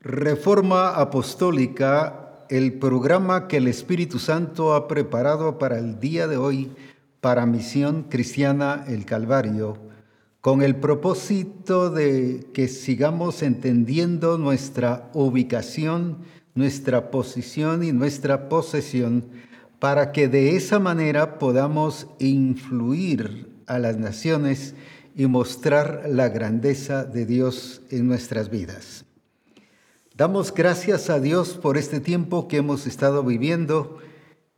Reforma Apostólica, el programa que el Espíritu Santo ha preparado para el día de hoy para Misión Cristiana El Calvario, con el propósito de que sigamos entendiendo nuestra ubicación, nuestra posición y nuestra posesión, para que de esa manera podamos influir a las naciones y mostrar la grandeza de Dios en nuestras vidas. Damos gracias a Dios por este tiempo que hemos estado viviendo.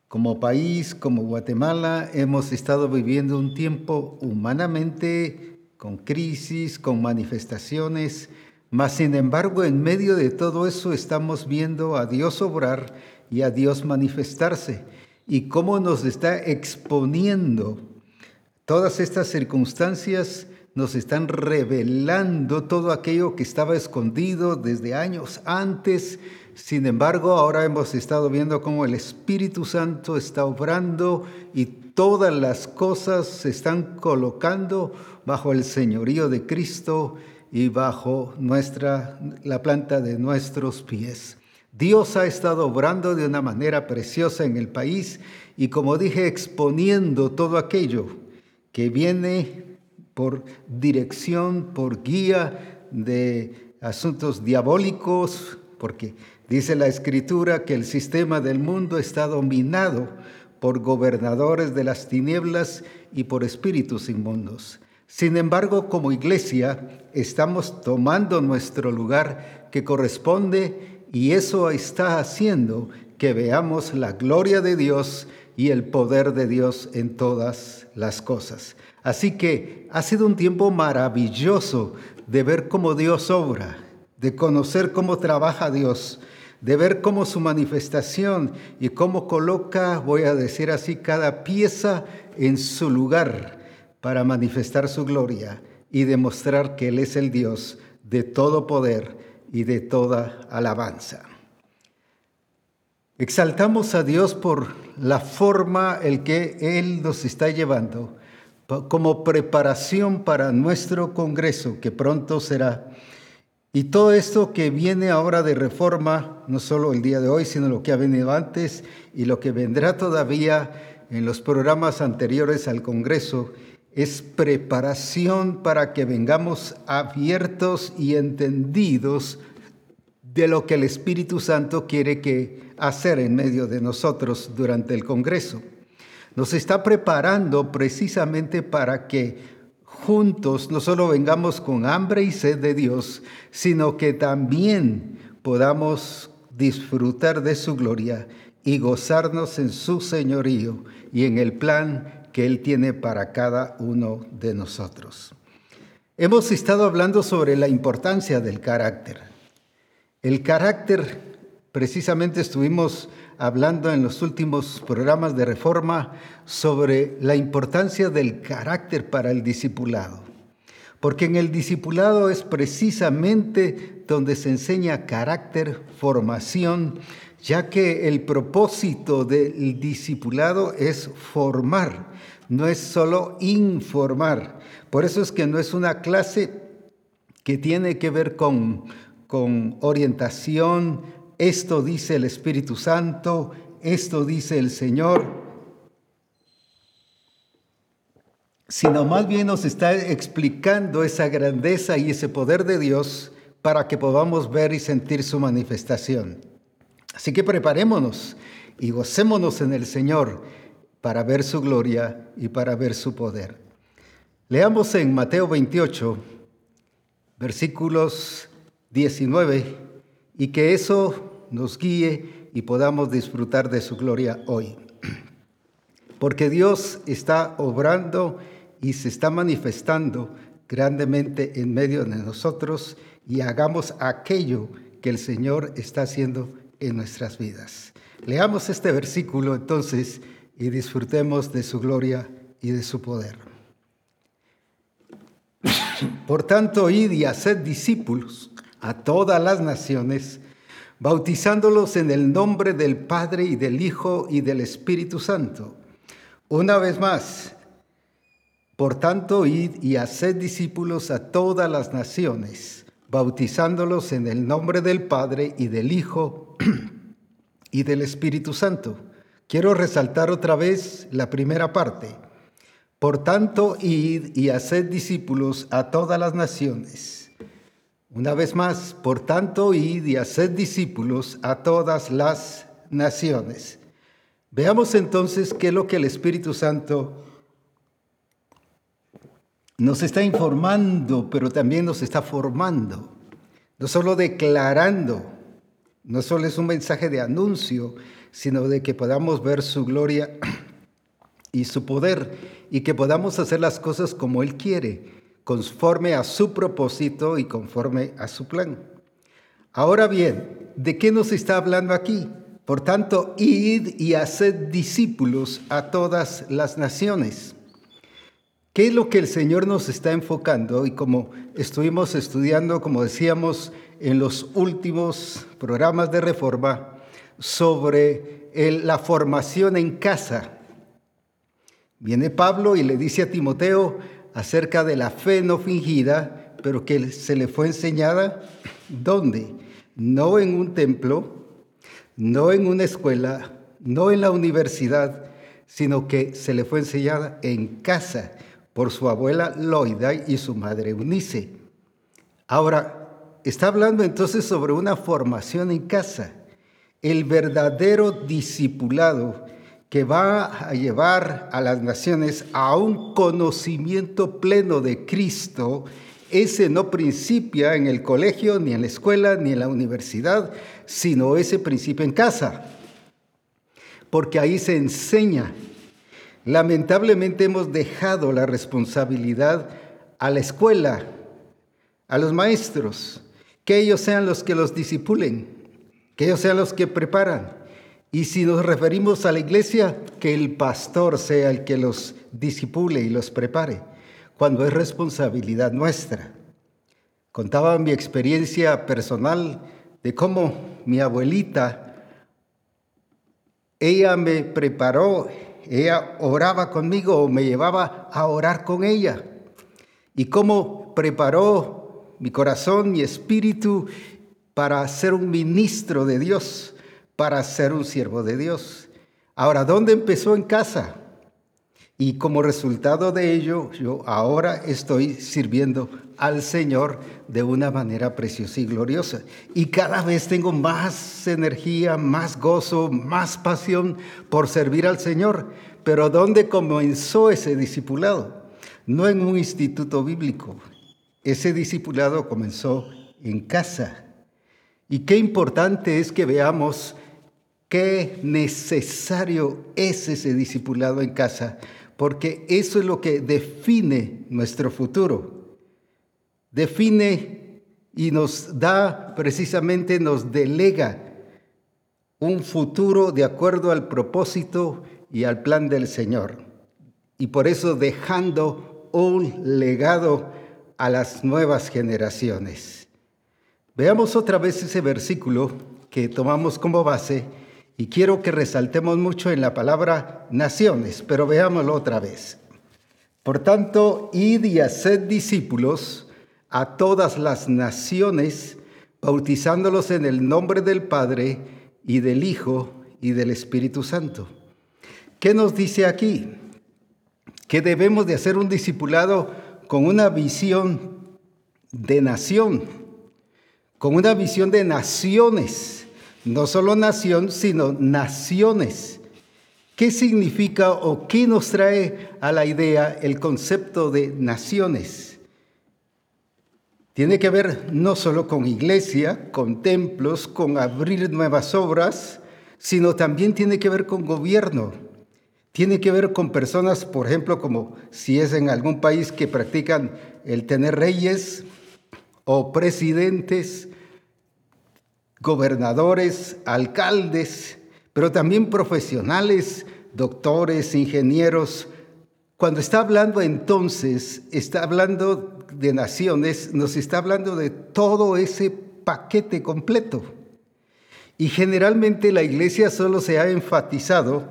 Como país, como Guatemala, hemos estado viviendo un tiempo humanamente con crisis, con manifestaciones, mas sin embargo en medio de todo eso estamos viendo a Dios obrar y a Dios manifestarse y cómo nos está exponiendo todas estas circunstancias nos están revelando todo aquello que estaba escondido desde años antes. Sin embargo, ahora hemos estado viendo cómo el Espíritu Santo está obrando y todas las cosas se están colocando bajo el señorío de Cristo y bajo nuestra la planta de nuestros pies. Dios ha estado obrando de una manera preciosa en el país y como dije exponiendo todo aquello que viene por dirección, por guía de asuntos diabólicos, porque dice la escritura que el sistema del mundo está dominado por gobernadores de las tinieblas y por espíritus inmundos. Sin embargo, como iglesia, estamos tomando nuestro lugar que corresponde y eso está haciendo que veamos la gloria de Dios y el poder de Dios en todas las cosas. Así que ha sido un tiempo maravilloso de ver cómo Dios obra, de conocer cómo trabaja Dios, de ver cómo su manifestación y cómo coloca, voy a decir así, cada pieza en su lugar para manifestar su gloria y demostrar que Él es el Dios de todo poder y de toda alabanza. Exaltamos a Dios por la forma el que Él nos está llevando como preparación para nuestro Congreso, que pronto será. Y todo esto que viene ahora de reforma, no solo el día de hoy, sino lo que ha venido antes y lo que vendrá todavía en los programas anteriores al Congreso, es preparación para que vengamos abiertos y entendidos de lo que el Espíritu Santo quiere que hacer en medio de nosotros durante el Congreso nos está preparando precisamente para que juntos no solo vengamos con hambre y sed de Dios, sino que también podamos disfrutar de su gloria y gozarnos en su señorío y en el plan que Él tiene para cada uno de nosotros. Hemos estado hablando sobre la importancia del carácter. El carácter, precisamente estuvimos hablando en los últimos programas de reforma sobre la importancia del carácter para el discipulado. Porque en el discipulado es precisamente donde se enseña carácter, formación, ya que el propósito del discipulado es formar, no es solo informar. Por eso es que no es una clase que tiene que ver con, con orientación, esto dice el Espíritu Santo, esto dice el Señor, sino más bien nos está explicando esa grandeza y ese poder de Dios para que podamos ver y sentir su manifestación. Así que preparémonos y gocémonos en el Señor para ver su gloria y para ver su poder. Leamos en Mateo 28, versículos 19, y que eso nos guíe y podamos disfrutar de su gloria hoy. Porque Dios está obrando y se está manifestando grandemente en medio de nosotros y hagamos aquello que el Señor está haciendo en nuestras vidas. Leamos este versículo entonces y disfrutemos de su gloria y de su poder. Por tanto, id y haced discípulos a todas las naciones, bautizándolos en el nombre del Padre y del Hijo y del Espíritu Santo. Una vez más, por tanto, id y haced discípulos a todas las naciones, bautizándolos en el nombre del Padre y del Hijo y del Espíritu Santo. Quiero resaltar otra vez la primera parte. Por tanto, id y haced discípulos a todas las naciones. Una vez más, por tanto, id y haced discípulos a todas las naciones. Veamos entonces qué es lo que el Espíritu Santo nos está informando, pero también nos está formando. No solo declarando, no solo es un mensaje de anuncio, sino de que podamos ver su gloria y su poder y que podamos hacer las cosas como Él quiere, conforme a su propósito y conforme a su plan. Ahora bien, ¿de qué nos está hablando aquí? Por tanto, id y haced discípulos a todas las naciones. ¿Qué es lo que el Señor nos está enfocando? Y como estuvimos estudiando, como decíamos en los últimos programas de reforma, sobre la formación en casa. Viene Pablo y le dice a Timoteo acerca de la fe no fingida, pero que se le fue enseñada, ¿dónde? No en un templo, no en una escuela, no en la universidad, sino que se le fue enseñada en casa por su abuela Loida y su madre Eunice. Ahora, está hablando entonces sobre una formación en casa, el verdadero discipulado que va a llevar a las naciones a un conocimiento pleno de Cristo, ese no principia en el colegio, ni en la escuela, ni en la universidad, sino ese principio en casa, porque ahí se enseña. Lamentablemente hemos dejado la responsabilidad a la escuela, a los maestros, que ellos sean los que los disipulen, que ellos sean los que preparan. Y si nos referimos a la iglesia, que el pastor sea el que los disipule y los prepare, cuando es responsabilidad nuestra. Contaba mi experiencia personal de cómo mi abuelita, ella me preparó ella oraba conmigo o me llevaba a orar con ella. Y cómo preparó mi corazón, mi espíritu para ser un ministro de Dios, para ser un siervo de Dios. Ahora, ¿dónde empezó en casa? Y como resultado de ello, yo ahora estoy sirviendo al Señor de una manera preciosa y gloriosa. Y cada vez tengo más energía, más gozo, más pasión por servir al Señor. Pero ¿dónde comenzó ese discipulado? No en un instituto bíblico. Ese discipulado comenzó en casa. Y qué importante es que veamos qué necesario es ese discipulado en casa porque eso es lo que define nuestro futuro. Define y nos da, precisamente nos delega un futuro de acuerdo al propósito y al plan del Señor. Y por eso dejando un legado a las nuevas generaciones. Veamos otra vez ese versículo que tomamos como base y quiero que resaltemos mucho en la palabra naciones, pero veámoslo otra vez. Por tanto, id y haced discípulos a todas las naciones, bautizándolos en el nombre del Padre y del Hijo y del Espíritu Santo. ¿Qué nos dice aquí? Que debemos de hacer un discipulado con una visión de nación, con una visión de naciones no solo nación, sino naciones. ¿Qué significa o qué nos trae a la idea el concepto de naciones? Tiene que ver no solo con iglesia, con templos, con abrir nuevas obras, sino también tiene que ver con gobierno. Tiene que ver con personas, por ejemplo, como si es en algún país que practican el tener reyes o presidentes gobernadores, alcaldes, pero también profesionales, doctores, ingenieros. Cuando está hablando entonces, está hablando de naciones, nos está hablando de todo ese paquete completo. Y generalmente la iglesia solo se ha enfatizado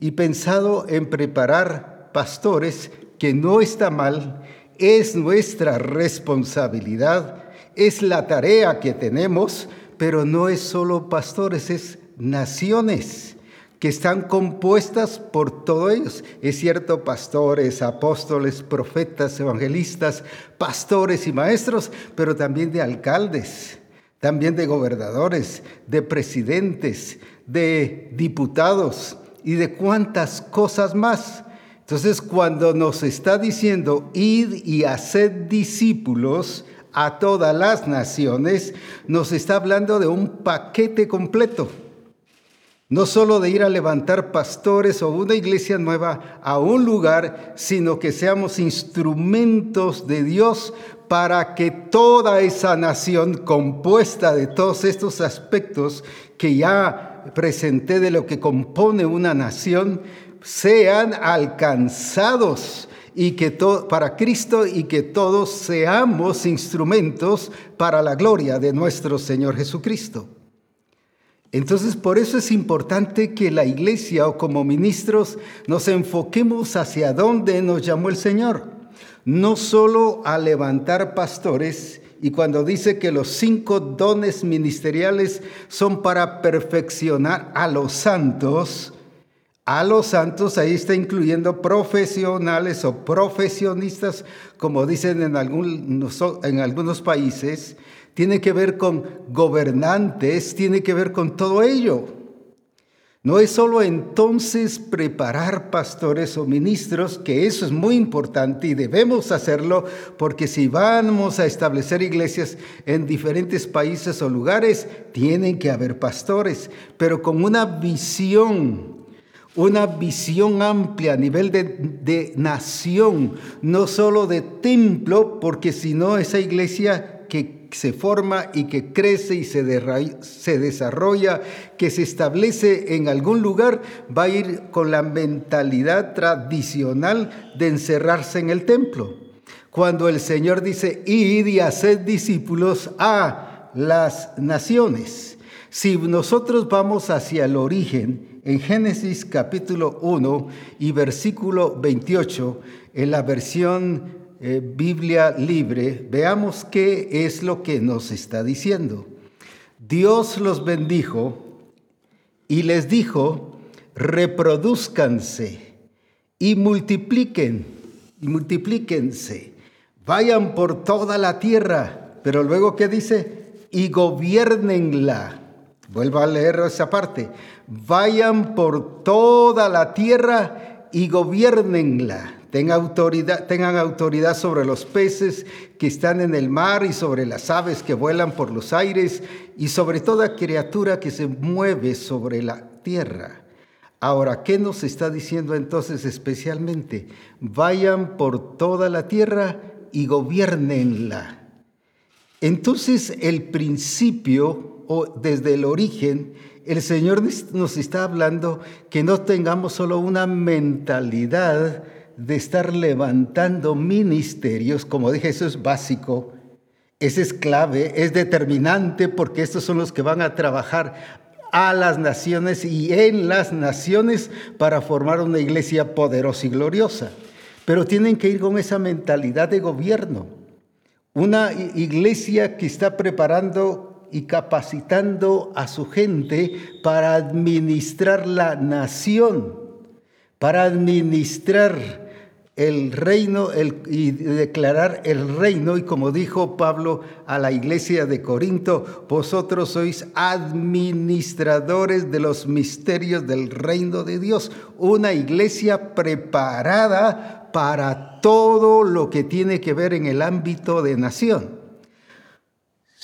y pensado en preparar pastores, que no está mal, es nuestra responsabilidad es la tarea que tenemos, pero no es solo pastores, es naciones que están compuestas por todos ellos. Es cierto, pastores, apóstoles, profetas, evangelistas, pastores y maestros, pero también de alcaldes, también de gobernadores, de presidentes, de diputados y de cuantas cosas más. Entonces, cuando nos está diciendo, id y haced discípulos a todas las naciones, nos está hablando de un paquete completo. No solo de ir a levantar pastores o una iglesia nueva a un lugar, sino que seamos instrumentos de Dios para que toda esa nación compuesta de todos estos aspectos que ya presenté de lo que compone una nación, sean alcanzados y que para Cristo y que todos seamos instrumentos para la gloria de nuestro Señor Jesucristo. Entonces, por eso es importante que la iglesia o como ministros nos enfoquemos hacia dónde nos llamó el Señor. No solo a levantar pastores, y cuando dice que los cinco dones ministeriales son para perfeccionar a los santos, a los santos, ahí está incluyendo profesionales o profesionistas, como dicen en, en algunos países, tiene que ver con gobernantes, tiene que ver con todo ello. No es solo entonces preparar pastores o ministros, que eso es muy importante y debemos hacerlo, porque si vamos a establecer iglesias en diferentes países o lugares, tienen que haber pastores, pero con una visión una visión amplia a nivel de, nación, no solo de templo, porque si no esa iglesia que se forma y que crece y se, se desarrolla, que se establece en algún lugar, va a ir con la mentalidad tradicional de encerrarse en el templo. Cuando el Señor dice, id y haced discípulos a las naciones. Si nosotros vamos hacia el origen, en Génesis capítulo 1 y versículo 28, en la versión eh, Biblia libre, veamos qué es lo que nos está diciendo. Dios los bendijo y les dijo, reproduzcanse y multipliquen, y multiplíquense, vayan por toda la tierra, pero luego ¿qué dice? Y gobiernenla. Vuelvo a leer esa parte vayan por toda la tierra y gobiernenla. Tengan autoridad, tengan autoridad sobre los peces que están en el mar y sobre las aves que vuelan por los aires y sobre toda criatura que se mueve sobre la tierra. Ahora, ¿qué nos está diciendo entonces especialmente? Vayan por toda la tierra y gobiernenla. Entonces el principio o desde el origen el Señor nos está hablando que no tengamos solo una mentalidad de estar levantando ministerios, como dije, eso es básico, ese es clave, es determinante porque estos son los que van a trabajar a las naciones y en las naciones para formar una iglesia poderosa y gloriosa. Pero tienen que ir con esa mentalidad de gobierno. Una iglesia que está preparando y capacitando a su gente para administrar la nación, para administrar el reino y declarar el reino. Y como dijo Pablo a la iglesia de Corinto, vosotros sois administradores de los misterios del reino de Dios. Una iglesia preparada para todo lo que tiene que ver en el ámbito de nación.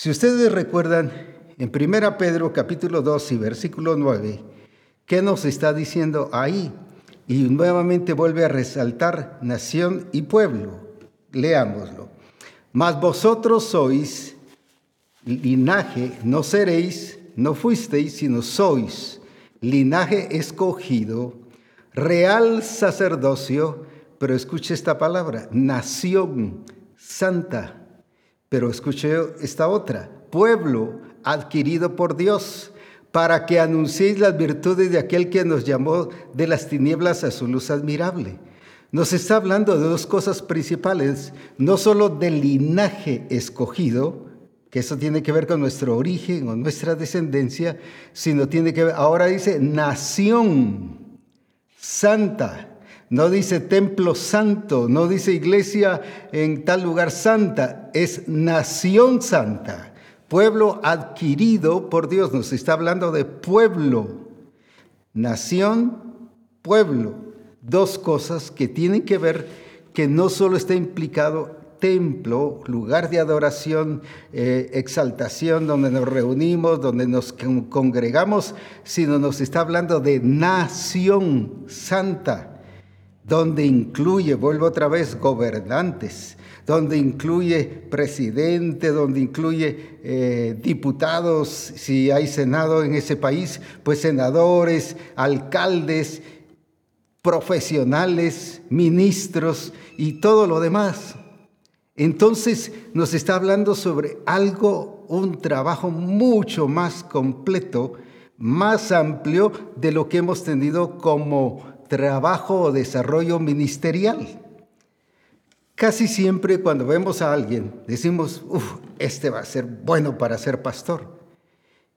Si ustedes recuerdan, en 1 Pedro capítulo 2 y versículo 9, ¿qué nos está diciendo ahí? Y nuevamente vuelve a resaltar nación y pueblo. Leámoslo. Mas vosotros sois linaje, no seréis, no fuisteis, sino sois linaje escogido, real sacerdocio, pero escuche esta palabra, nación santa pero escuché esta otra, pueblo adquirido por Dios, para que anunciéis las virtudes de aquel que nos llamó de las tinieblas a su luz admirable. Nos está hablando de dos cosas principales, no solo del linaje escogido, que eso tiene que ver con nuestro origen o nuestra descendencia, sino tiene que ver, ahora dice nación santa. No dice templo santo, no dice iglesia en tal lugar santa, es nación santa, pueblo adquirido por Dios. Nos está hablando de pueblo, nación, pueblo. Dos cosas que tienen que ver que no solo está implicado templo, lugar de adoración, eh, exaltación, donde nos reunimos, donde nos congregamos, sino nos está hablando de nación santa, donde incluye, vuelvo otra vez, gobernantes, donde incluye presidente, donde incluye eh, diputados, si hay senado en ese país, pues senadores, alcaldes, profesionales, ministros y todo lo demás. Entonces nos está hablando sobre algo, un trabajo mucho más completo, más amplio de lo que hemos tenido como trabajo o desarrollo ministerial. Casi siempre cuando vemos a alguien decimos, uff, este va a ser bueno para ser pastor.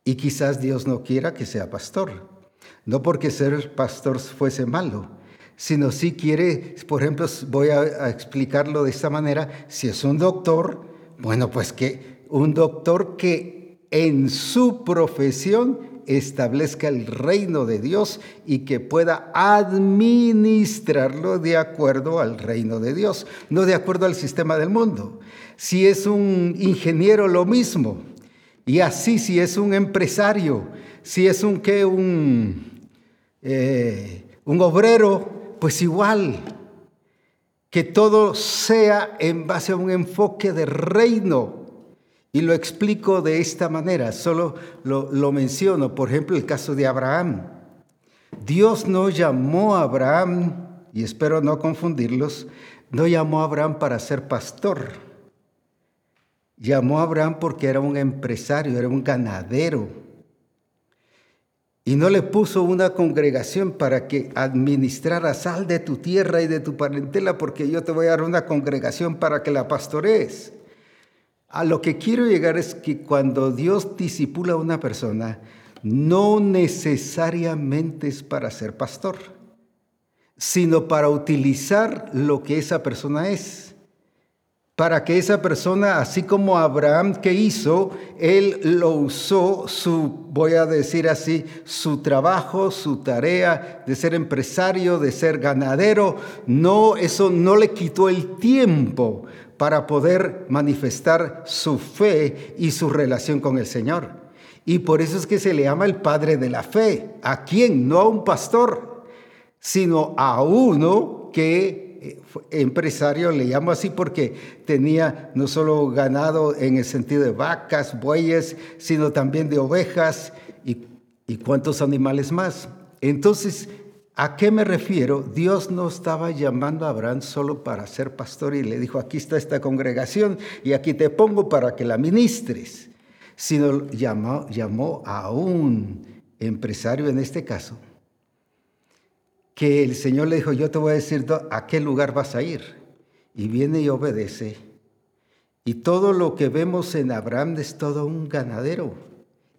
Y quizás Dios no quiera que sea pastor. No porque ser pastor fuese malo, sino si quiere, por ejemplo, voy a, explicarlo de esta manera, si es un doctor, bueno, pues que un doctor que en su profesión establezca el reino de Dios y que pueda administrarlo de acuerdo al reino de Dios, no de acuerdo al sistema del mundo. Si es un ingeniero, lo mismo. Y así, si es un empresario, si es un que un, eh, un obrero, pues igual, que todo sea en base a un enfoque de reino. Y lo explico de esta manera, solo lo, menciono, por ejemplo, el caso de Abraham. Dios no llamó a Abraham, y espero no confundirlos, no llamó a Abraham para ser pastor. Llamó a Abraham porque era un empresario, era un ganadero y no le puso una congregación para que administrara sal de tu tierra y de tu parentela, porque yo te voy a dar una congregación para que la pastorees. A lo que quiero llegar es que cuando Dios disipula a una persona, no necesariamente es para ser pastor, sino para utilizar lo que esa persona es. Para que esa persona, así como Abraham que hizo, él lo usó, su, voy a decir así, su trabajo, su tarea de ser empresario, de ser ganadero, no, eso no le quitó el tiempo para poder manifestar su fe y su relación con el Señor. Y por eso es que se le llama el padre de la fe. ¿A quién? No a un pastor, sino a uno que empresario, le llamo así porque tenía no solo ganado en el sentido de vacas, bueyes, sino también de ovejas y, y cuántos animales más. Entonces, ¿a qué me refiero? Dios no estaba llamando a Abraham solo para ser pastor y le dijo, aquí está esta congregación y aquí te pongo para que la ministres, sino llamó, a un empresario en este caso que el Señor le dijo, yo te voy a decir a qué lugar vas a ir. Y viene y obedece. Y todo lo que vemos en Abraham es todo un ganadero.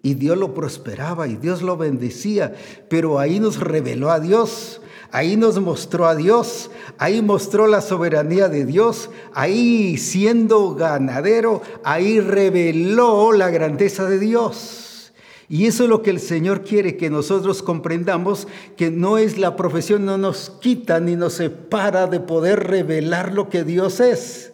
Y Dios lo prosperaba y Dios lo bendecía. Pero ahí nos reveló a Dios. Ahí nos mostró a Dios, ahí mostró la soberanía de Dios, ahí siendo ganadero, ahí reveló la grandeza de Dios. Y eso es lo que el Señor quiere que nosotros comprendamos, que no es la profesión, no nos quita ni nos separa de poder revelar lo que Dios es.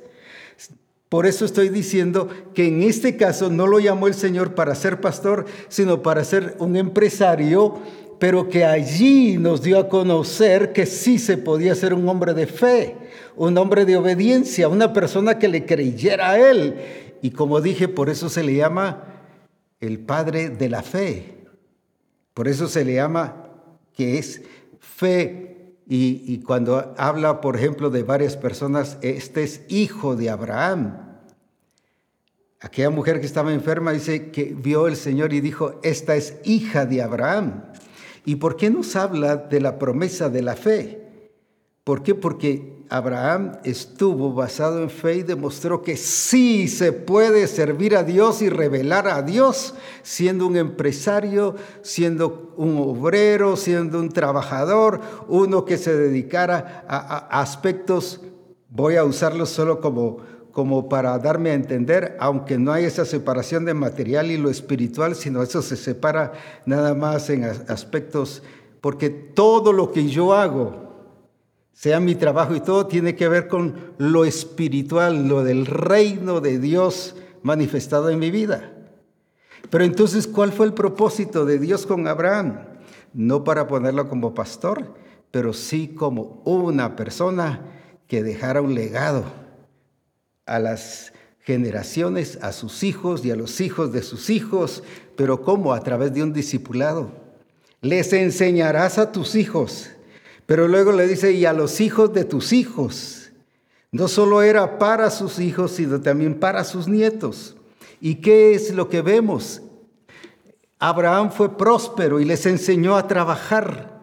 Por eso estoy diciendo que en este caso no lo llamó el Señor para ser pastor, sino para ser un empresario, pero que allí nos dio a conocer que sí se podía ser un hombre de fe, un hombre de obediencia, una persona que le creyera a Él. Y como dije, por eso se le llama el padre de la fe. Por eso se le llama que es fe. Y, cuando habla, por ejemplo, de varias personas, este es hijo de Abraham. Aquella mujer que estaba enferma dice que vio el Señor y dijo, esta es hija de Abraham. ¿Y por qué nos habla de la promesa de la fe? ¿Por qué? Porque Abraham estuvo basado en fe y demostró que sí se puede servir a Dios y revelar a Dios siendo un empresario, siendo un obrero, siendo un trabajador, uno que se dedicara a, aspectos, voy a usarlo solo como, como para darme a entender, aunque no hay esa separación de material y lo espiritual, sino eso se separa nada más en aspectos, porque todo lo que yo hago, sea mi trabajo y todo tiene que ver con lo espiritual, lo del reino de Dios manifestado en mi vida. Pero entonces, ¿cuál fue el propósito de Dios con Abraham? No para ponerlo como pastor, pero sí como una persona que dejara un legado a las generaciones, a sus hijos y a los hijos de sus hijos, pero ¿cómo? A través de un discipulado. Les enseñarás a tus hijos pero luego le dice, y a los hijos de tus hijos. No solo era para sus hijos, sino también para sus nietos. ¿Y qué es lo que vemos? Abraham fue próspero y les enseñó a trabajar.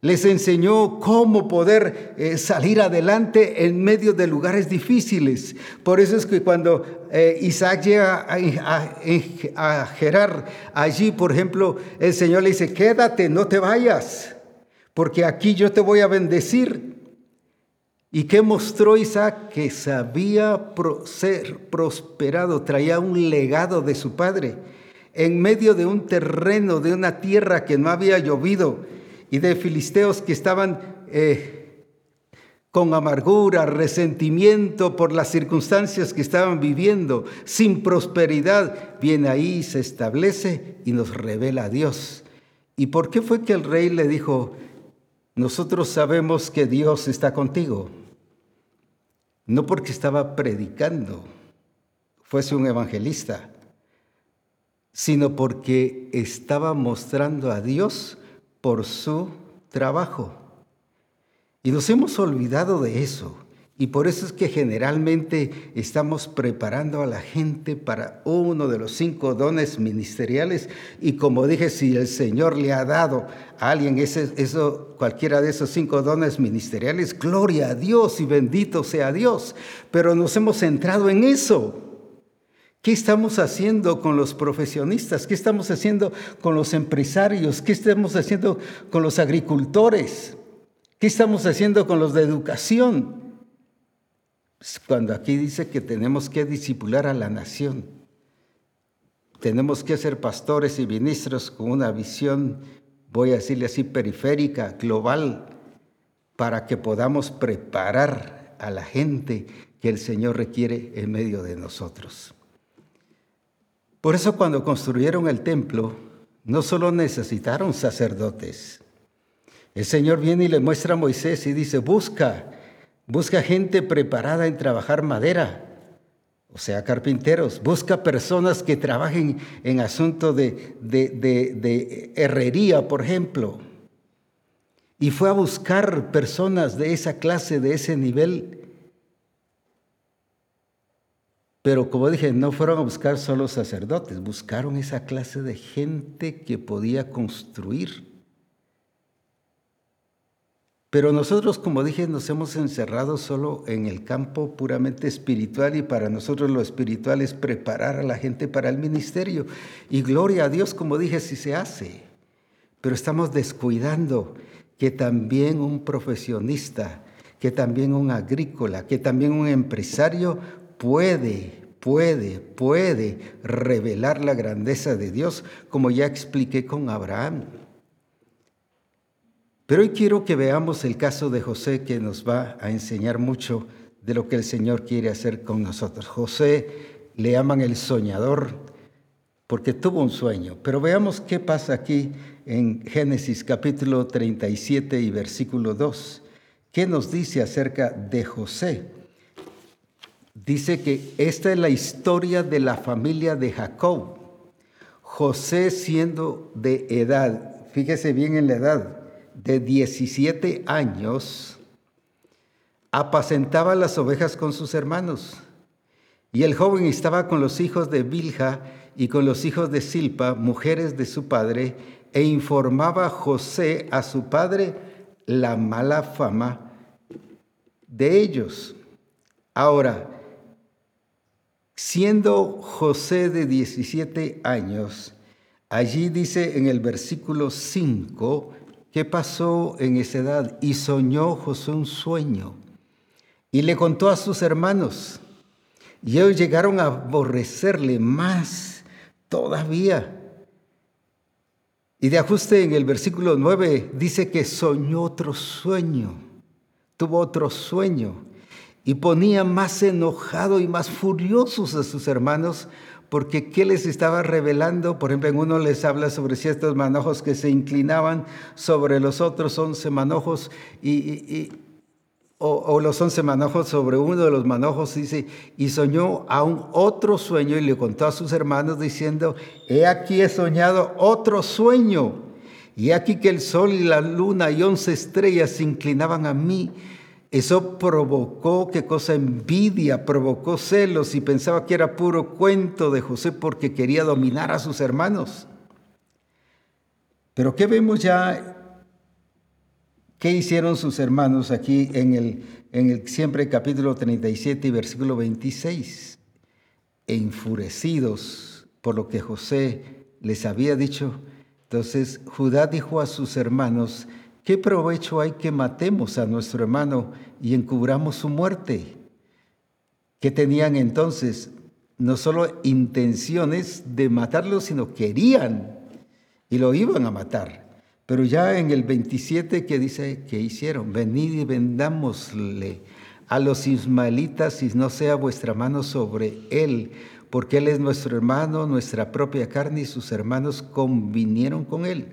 Les enseñó cómo poder eh, salir adelante en medio de lugares difíciles. Por eso es que cuando eh, Isaac llega a, a, a Gerar, allí, por ejemplo, el Señor le dice, quédate, no te vayas porque aquí yo te voy a bendecir. ¿Y qué mostró Isaac? Que sabía ser prosperado, traía un legado de su padre, en medio de un terreno, de una tierra que no había llovido, y de filisteos que estaban eh, con amargura, resentimiento por las circunstancias que estaban viviendo, sin prosperidad, viene ahí, se establece y nos revela a Dios. ¿Y por qué fue que el rey le dijo, nosotros sabemos que Dios está contigo, no porque estaba predicando, fuese un evangelista, sino porque estaba mostrando a Dios por su trabajo. Y nos hemos olvidado de eso. Y por eso es que generalmente estamos preparando a la gente para uno de los cinco dones ministeriales. Y como dije, si el Señor le ha dado a alguien ese, eso, cualquiera de esos cinco dones ministeriales, gloria a Dios y bendito sea Dios. Pero nos hemos centrado en eso. ¿Qué estamos haciendo con los profesionistas? ¿Qué estamos haciendo con los empresarios? ¿Qué estamos haciendo con los agricultores? ¿Qué estamos haciendo con los de educación? Cuando aquí dice que tenemos que disipular a la nación, tenemos que ser pastores y ministros con una visión, voy a decirle así, periférica, global, para que podamos preparar a la gente que el Señor requiere en medio de nosotros. Por eso cuando construyeron el templo, no solo necesitaron sacerdotes. El Señor viene y le muestra a Moisés y dice, busca Busca gente preparada en trabajar madera, o sea, carpinteros. Busca personas que trabajen en asuntos de, de, herrería, por ejemplo. Y fue a buscar personas de esa clase, de ese nivel. Pero como dije, no fueron a buscar solo sacerdotes, buscaron esa clase de gente que podía construir pero nosotros, como dije, nos hemos encerrado solo en el campo puramente espiritual y para nosotros lo espiritual es preparar a la gente para el ministerio. Y gloria a Dios, como dije, si se hace. Pero estamos descuidando que también un profesionista, que también un agrícola, que también un empresario puede, puede, puede revelar la grandeza de Dios, como ya expliqué con Abraham. Pero hoy quiero que veamos el caso de José que nos va a enseñar mucho de lo que el Señor quiere hacer con nosotros. José le llaman el soñador porque tuvo un sueño. Pero veamos qué pasa aquí en Génesis capítulo 37 y versículo 2. ¿Qué nos dice acerca de José? Dice que esta es la historia de la familia de Jacob. José siendo de edad, fíjese bien en la edad, de 17 años apacentaba las ovejas con sus hermanos. Y el joven estaba con los hijos de Bilja y con los hijos de Silpa, mujeres de su padre, e informaba José a su padre la mala fama de ellos. Ahora, siendo José de 17 años, allí dice en el versículo 5, ¿qué pasó en esa edad? Y soñó José un sueño y le contó a sus hermanos. Y ellos llegaron a aborrecerle más todavía. Y de ajuste en el versículo 9 dice que soñó otro sueño, tuvo otro sueño y ponía más enojado y más furiosos a sus hermanos porque ¿qué les estaba revelando? Por ejemplo, en uno les habla sobre ciertos manojos que se inclinaban sobre los otros once manojos y, o, los once manojos sobre uno de los manojos, dice, y soñó aún otro sueño y le contó a sus hermanos diciendo, he aquí he soñado otro sueño, y aquí que el sol y la luna y once estrellas se inclinaban a mí. Eso provocó, qué cosa, envidia, provocó celos y pensaba que era puro cuento de José porque quería dominar a sus hermanos. Pero ¿qué vemos ya ¿Qué hicieron sus hermanos aquí en el, en el siempre capítulo 37 y versículo 26? Enfurecidos por lo que José les había dicho, entonces Judá dijo a sus hermanos, ¿qué provecho hay que matemos a nuestro hermano y encubramos su muerte? ¿Qué tenían entonces? No solo intenciones de matarlo, sino querían y lo iban a matar. Pero ya en el 27 que dice que hicieron, venid y vendámosle a los ismaelitas y no sea vuestra mano sobre él, porque él es nuestro hermano, nuestra propia carne y sus hermanos convinieron con él.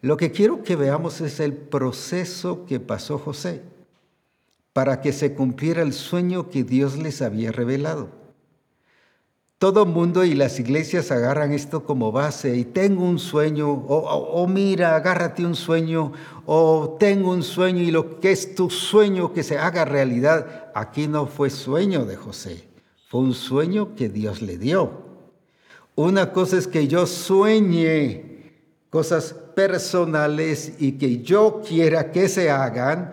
Lo que quiero que veamos es el proceso que pasó José para que se cumpliera el sueño que Dios les había revelado. Todo mundo y las iglesias agarran esto como base y tengo un sueño, o, mira, agárrate un sueño, o tengo un sueño y lo que es tu sueño que se haga realidad. Aquí no fue sueño de José, fue un sueño que Dios le dio. Una cosa es que yo sueñe cosas personales y que yo quiera que se hagan,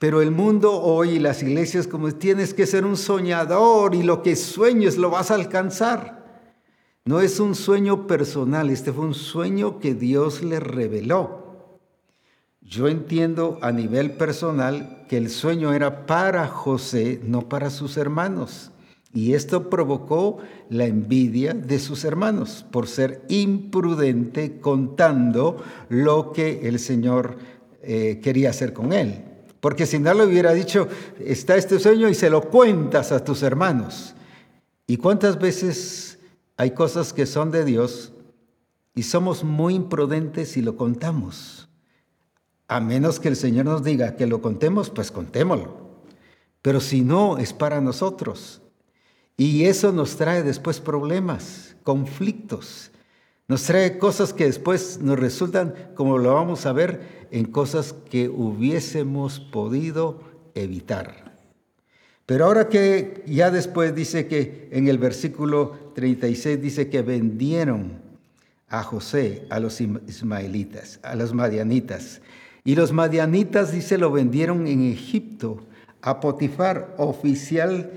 pero el mundo hoy y las iglesias como tienes que ser un soñador y lo que sueñes lo vas a alcanzar. No es un sueño personal, este fue un sueño que Dios le reveló. Yo entiendo a nivel personal que el sueño era para José, no para sus hermanos. Y esto provocó la envidia de sus hermanos por ser imprudente contando lo que el Señor eh, quería hacer con él. Porque si no le hubiera dicho, está este sueño y se lo cuentas a tus hermanos. ¿Y cuántas veces hay cosas que son de Dios y somos muy imprudentes y lo contamos? A menos que el Señor nos diga que lo contemos, pues contémoslo. Pero si no, es para nosotros. Y eso nos trae después problemas, conflictos. Nos trae cosas que después nos resultan, como lo vamos a ver, en cosas que hubiésemos podido evitar. Pero ahora que ya después dice que en el versículo 36 dice que vendieron a José, a los ismaelitas, a los madianitas. Y los madianitas, dice, lo vendieron en Egipto a Potifar, oficial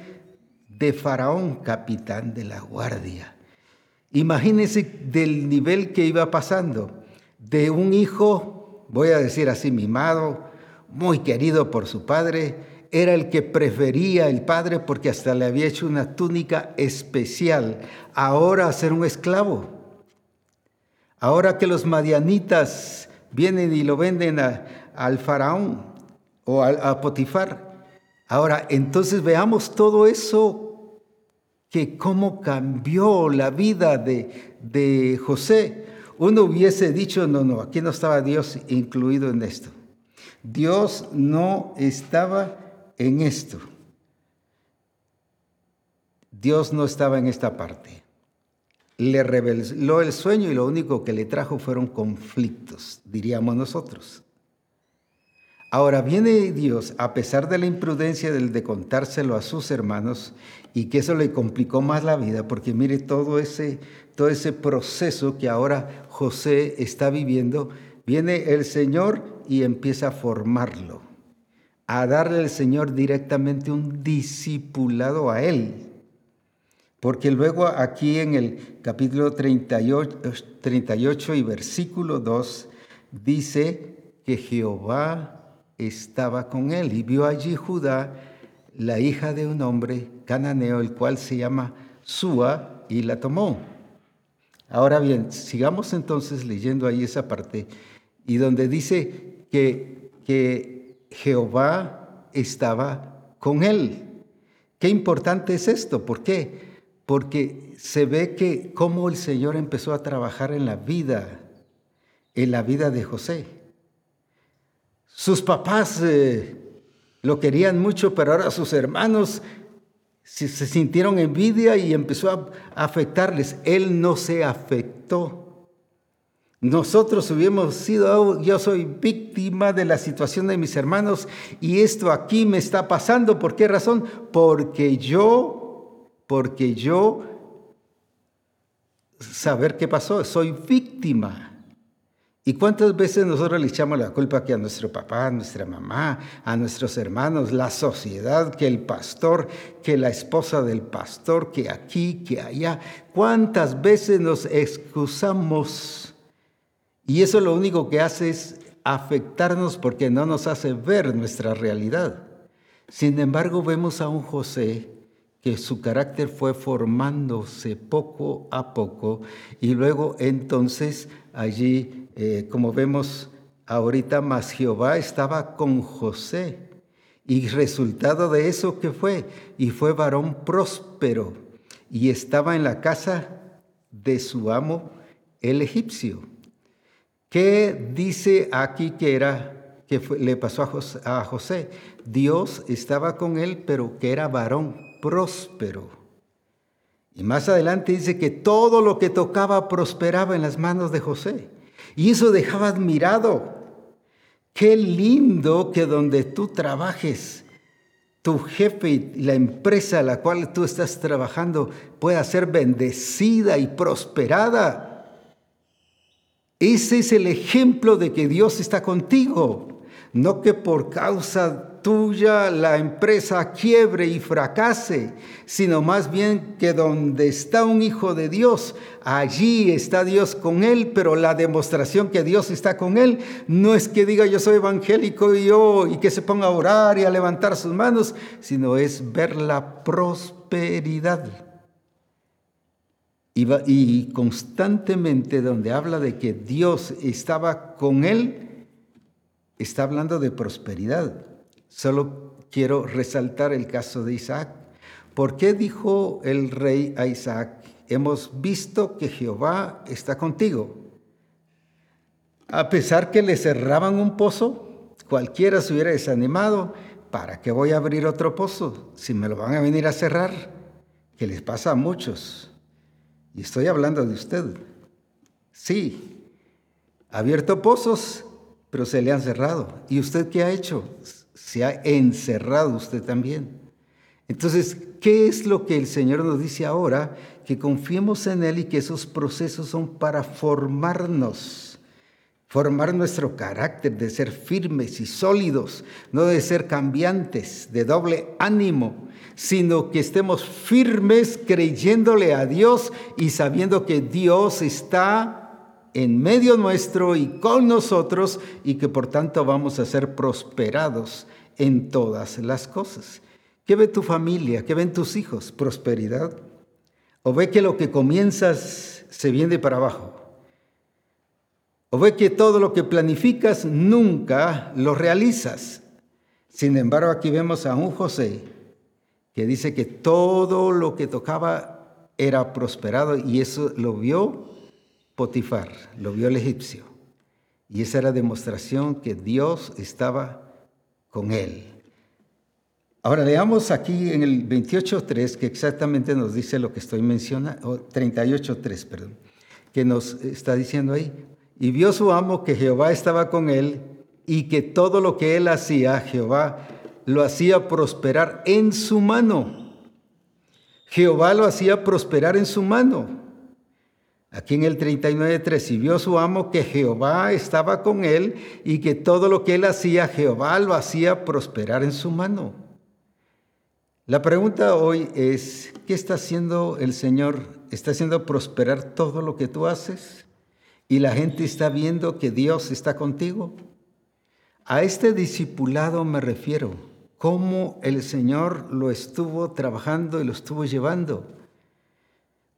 de Faraón, capitán de la guardia. Imagínense del nivel que iba pasando, de un hijo, voy a decir así, mimado, muy querido por su padre, era el que prefería el padre porque hasta le había hecho una túnica especial, ahora a ser un esclavo. Ahora que los madianitas vienen y lo venden al faraón o a Potifar, ahora entonces veamos todo eso que cómo cambió la vida de, de José. Uno hubiese dicho, no, no, aquí no estaba Dios incluido en esto. Dios no estaba en esto. Dios no estaba en esta parte. Le reveló el sueño y lo único que le trajo fueron conflictos, diríamos nosotros. Ahora viene Dios, a pesar de la imprudencia del de contárselo a sus hermanos, y que eso le complicó más la vida, porque mire todo ese, todo ese proceso que ahora José está viviendo, viene el Señor y empieza a formarlo, a darle al Señor directamente un discipulado a Él. Porque luego aquí en el capítulo 38, 38 y versículo 2 dice que Jehová estaba con él y vio allí Judá, la hija de un hombre cananeo, el cual se llama Sua, y la tomó. Ahora bien, sigamos entonces leyendo ahí esa parte, y donde dice que, que Jehová estaba con él. Qué importante es esto, ¿por qué? Porque se ve que cómo el Señor empezó a trabajar en la vida, en la vida de José. Sus papás eh, lo querían mucho, pero ahora sus hermanos se, sintieron envidia y empezó a, afectarles. Él no se afectó. Nosotros hubiéramos sido, oh, yo soy víctima de la situación de mis hermanos y esto aquí me está pasando. ¿Por qué razón? Porque yo, porque yo, saber qué pasó, soy víctima. ¿Y cuántas veces nosotros le echamos la culpa que a nuestro papá, a nuestra mamá, a nuestros hermanos, la sociedad, que el pastor, que la esposa del pastor, que aquí, que allá? ¿Cuántas veces nos excusamos? Y eso lo único que hace es afectarnos porque no nos hace ver nuestra realidad. Sin embargo, vemos a un José que su carácter fue formándose poco a poco y luego entonces allí eh, como vemos ahorita, más Jehová estaba con José. Y resultado de eso, ¿qué fue? Y fue varón próspero y estaba en la casa de su amo, el egipcio. ¿Qué dice aquí que era que le pasó a José? Dios estaba con él, pero que era varón próspero. Y más adelante dice que todo lo que tocaba prosperaba en las manos de José. Y eso dejaba admirado. Qué lindo que donde tú trabajes, tu jefe y la empresa a la cual tú estás trabajando pueda ser bendecida y prosperada. Ese es el ejemplo de que Dios está contigo, no que por causa tuya la empresa quiebre y fracase, sino más bien que donde está un hijo de Dios, allí está Dios con él, pero la demostración que Dios está con él no es que diga yo soy evangélico y yo y que se ponga a orar y a levantar sus manos, sino es ver la prosperidad. Y, y constantemente donde habla de que Dios estaba con él, está hablando de prosperidad. Solo quiero resaltar el caso de Isaac. ¿Por qué dijo el rey a Isaac, hemos visto que Jehová está contigo? A pesar que le cerraban un pozo, cualquiera se hubiera desanimado, ¿para qué voy a abrir otro pozo si me lo van a venir a cerrar? Que les pasa a muchos. Y estoy hablando de usted. Sí, ha abierto pozos, pero se le han cerrado. ¿Y usted qué ha hecho? Se ha encerrado usted también. Entonces, ¿qué es lo que el Señor nos dice ahora? Que confiemos en Él y que esos procesos son para formarnos, formar nuestro carácter de ser firmes y sólidos, no de ser cambiantes, de doble ánimo, sino que estemos firmes creyéndole a Dios y sabiendo que Dios está en medio nuestro y con nosotros y que por tanto vamos a ser prosperados en todas las cosas. ¿Qué ve tu familia? ¿Qué ven tus hijos? ¿Prosperidad? ¿O ve que lo que comienzas se viene para abajo? ¿O ve que todo lo que planificas nunca lo realizas? Sin embargo, aquí vemos a un José que dice que todo lo que tocaba era prosperado y eso lo vio Potifar, lo vio el egipcio. Y esa era demostración que Dios estaba con él. Ahora leamos aquí en el 28.3 que exactamente nos dice lo que estoy mencionando, 38.3, perdón, que nos está diciendo ahí. Y vio su amo que Jehová estaba con él y que todo lo que él hacía, Jehová lo hacía prosperar en su mano. Jehová lo hacía prosperar en su mano. Aquí en el 39.3, y vio su amo que Jehová estaba con él y que todo lo que él hacía, Jehová lo hacía prosperar en su mano. La pregunta hoy es, ¿qué está haciendo el Señor? ¿Está haciendo prosperar todo lo que tú haces? ¿Y la gente está viendo que Dios está contigo? A este discipulado me refiero, cómo el Señor lo estuvo trabajando y lo estuvo llevando.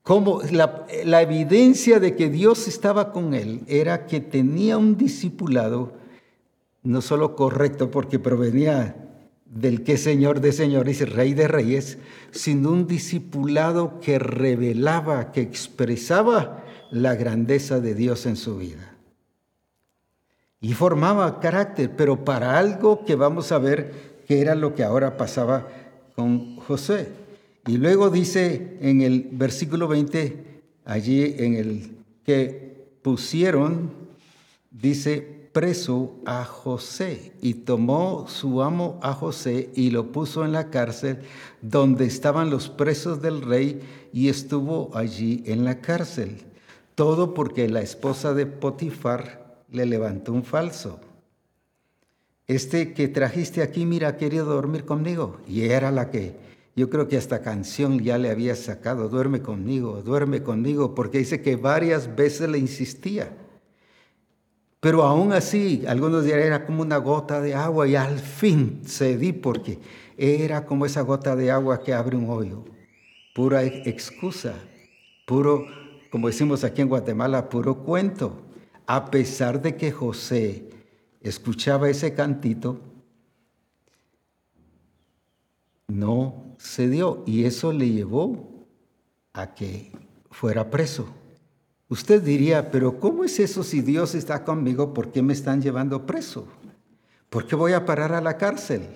Cómo la, la evidencia de que Dios estaba con él era que tenía un discipulado no solo correcto porque provenía del que Señor de señores y Rey de reyes, sino un discipulado que revelaba, que expresaba la grandeza de Dios en su vida y formaba carácter, pero para algo que vamos a ver que era lo que ahora pasaba con José. Y luego dice en el versículo 20, allí en el que pusieron, dice, preso a José y tomó su amo a José y lo puso en la cárcel donde estaban los presos del rey y estuvo allí en la cárcel. Todo porque la esposa de Potifar le levantó un falso. Este que trajiste aquí, mira, querido dormir conmigo. Y era la que yo creo que esta canción ya le había sacado, duerme conmigo, duerme conmigo, porque dice que varias veces le insistía. Pero aún así, algunos dirán, era como una gota de agua y al fin cedí porque era como esa gota de agua que abre un hoyo. Pura excusa, puro, como decimos aquí en Guatemala, puro cuento a pesar de que José escuchaba ese cantito, no se dio y eso le llevó a que fuera preso. Usted diría, pero ¿cómo es eso si Dios está conmigo? ¿Por qué me están llevando preso? ¿Por qué voy a parar a la cárcel?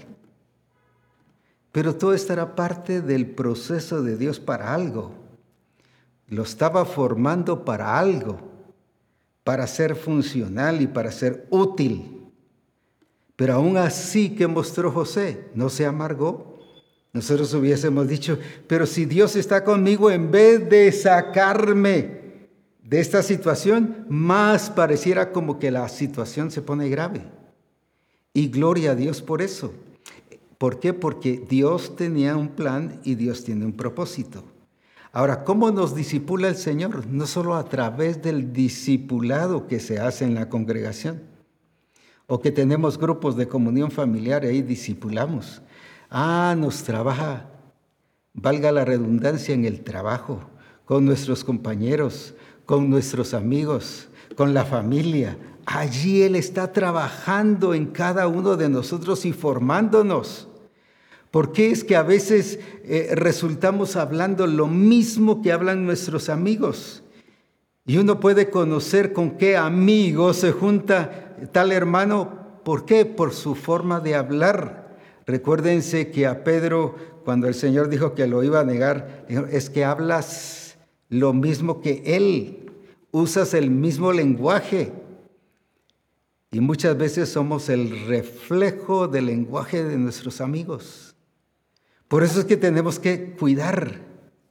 Pero todo esto era parte del proceso de Dios para algo. Lo estaba formando para algo para ser funcional y para ser útil. Pero aún así que mostró José, no se amargó. Nosotros hubiésemos dicho, pero si Dios está conmigo, en vez de sacarme de esta situación, más pareciera como que la situación se pone grave. Y gloria a Dios por eso. ¿Por qué? Porque Dios tenía un plan y Dios tiene un propósito. Ahora, ¿cómo nos disipula el Señor? No solo a través del discipulado que se hace en la congregación, o que tenemos grupos de comunión familiar y ahí discipulamos. Ah, nos trabaja, valga la redundancia, en el trabajo, con nuestros compañeros, con nuestros amigos, con la familia. Allí Él está trabajando en cada uno de nosotros y formándonos. ¿Por qué es que a veces eh, resultamos hablando lo mismo que hablan nuestros amigos? Y uno puede conocer con qué amigo se junta tal hermano. ¿Por qué? Por su forma de hablar. Recuérdense que a Pedro, cuando el Señor dijo que lo iba a negar, es que hablas lo mismo que él, usas el mismo lenguaje. Y muchas veces somos el reflejo del lenguaje de nuestros amigos. Por eso es que tenemos que cuidar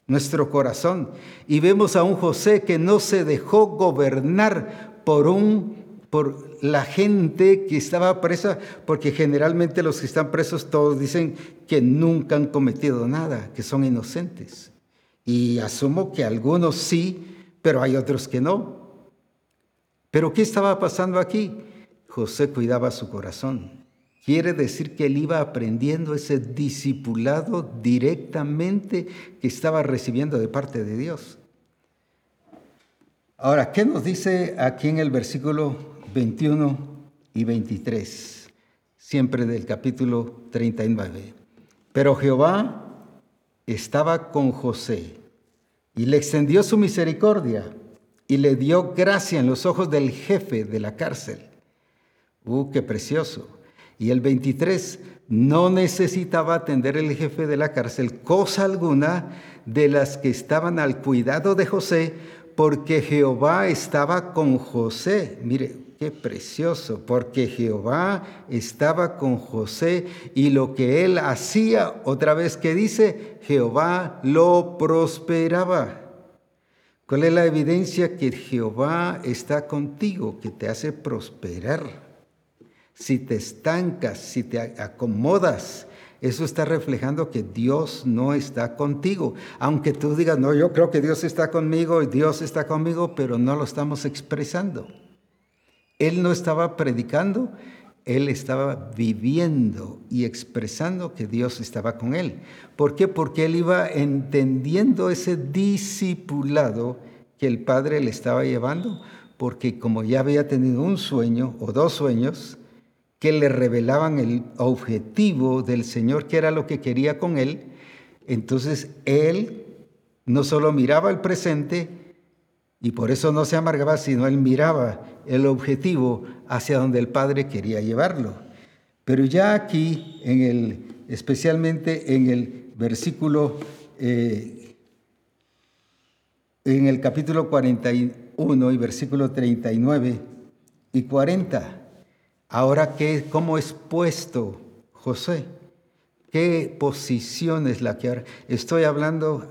nuestro corazón. Y vemos a un José que no se dejó gobernar por un por la gente que estaba presa, porque generalmente los que están presos todos dicen que nunca han cometido nada, que son inocentes. Y asumo que algunos sí, pero hay otros que no. Pero ¿qué estaba pasando aquí? José cuidaba su corazón. Quiere decir que él iba aprendiendo ese discipulado directamente que estaba recibiendo de parte de Dios. Ahora, ¿qué nos dice aquí en el versículo 21 y 23? Siempre del capítulo 39. Pero Jehová estaba con José y le extendió su misericordia y le dio gracia en los ojos del jefe de la cárcel. ¡Uh, qué precioso! Y el 23, no necesitaba atender el jefe de la cárcel cosa alguna de las que estaban al cuidado de José, porque Jehová estaba con José. Mire, qué precioso, porque Jehová estaba con José y lo que él hacía, otra vez que dice, Jehová lo prosperaba. ¿Cuál es la evidencia que Jehová está contigo, que te hace prosperar? Si te estancas, si te acomodas, eso está reflejando que Dios no está contigo. Aunque tú digas, no, yo creo que Dios está conmigo y Dios está conmigo, pero no lo estamos expresando. Él no estaba predicando, él estaba viviendo y expresando que Dios estaba con él. ¿Por qué? Porque él iba entendiendo ese discipulado que el Padre le estaba llevando, porque como ya había tenido un sueño o dos sueños, que le revelaban el objetivo del Señor, que era lo que quería con él, entonces él no solo miraba el presente, y por eso no se amargaba, sino él miraba el objetivo hacia donde el Padre quería llevarlo. Pero ya aquí, en el, especialmente en el versículo, eh, en el capítulo 41 y versículo 39 y 40, Ahora, ¿qué, ¿cómo es puesto José? ¿Qué posición es la que estoy hablando?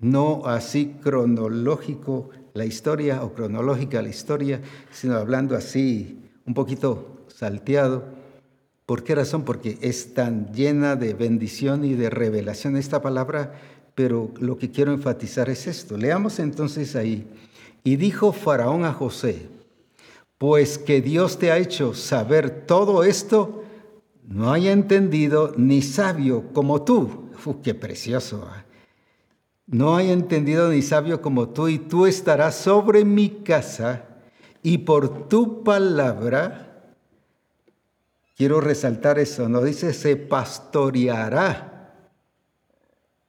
No así cronológico la historia o cronológica la historia, sino hablando así un poquito salteado. ¿Por qué razón? Porque es tan llena de bendición y de revelación esta palabra, pero lo que quiero enfatizar es esto. Leamos entonces ahí. Y dijo Faraón a José, pues que Dios te ha hecho saber todo esto, no haya entendido ni sabio como tú. Uf, qué precioso. ¿ah? No haya entendido ni sabio como tú, y tú estarás sobre mi casa, y por tu palabra, quiero resaltar eso, no dice se pastoreará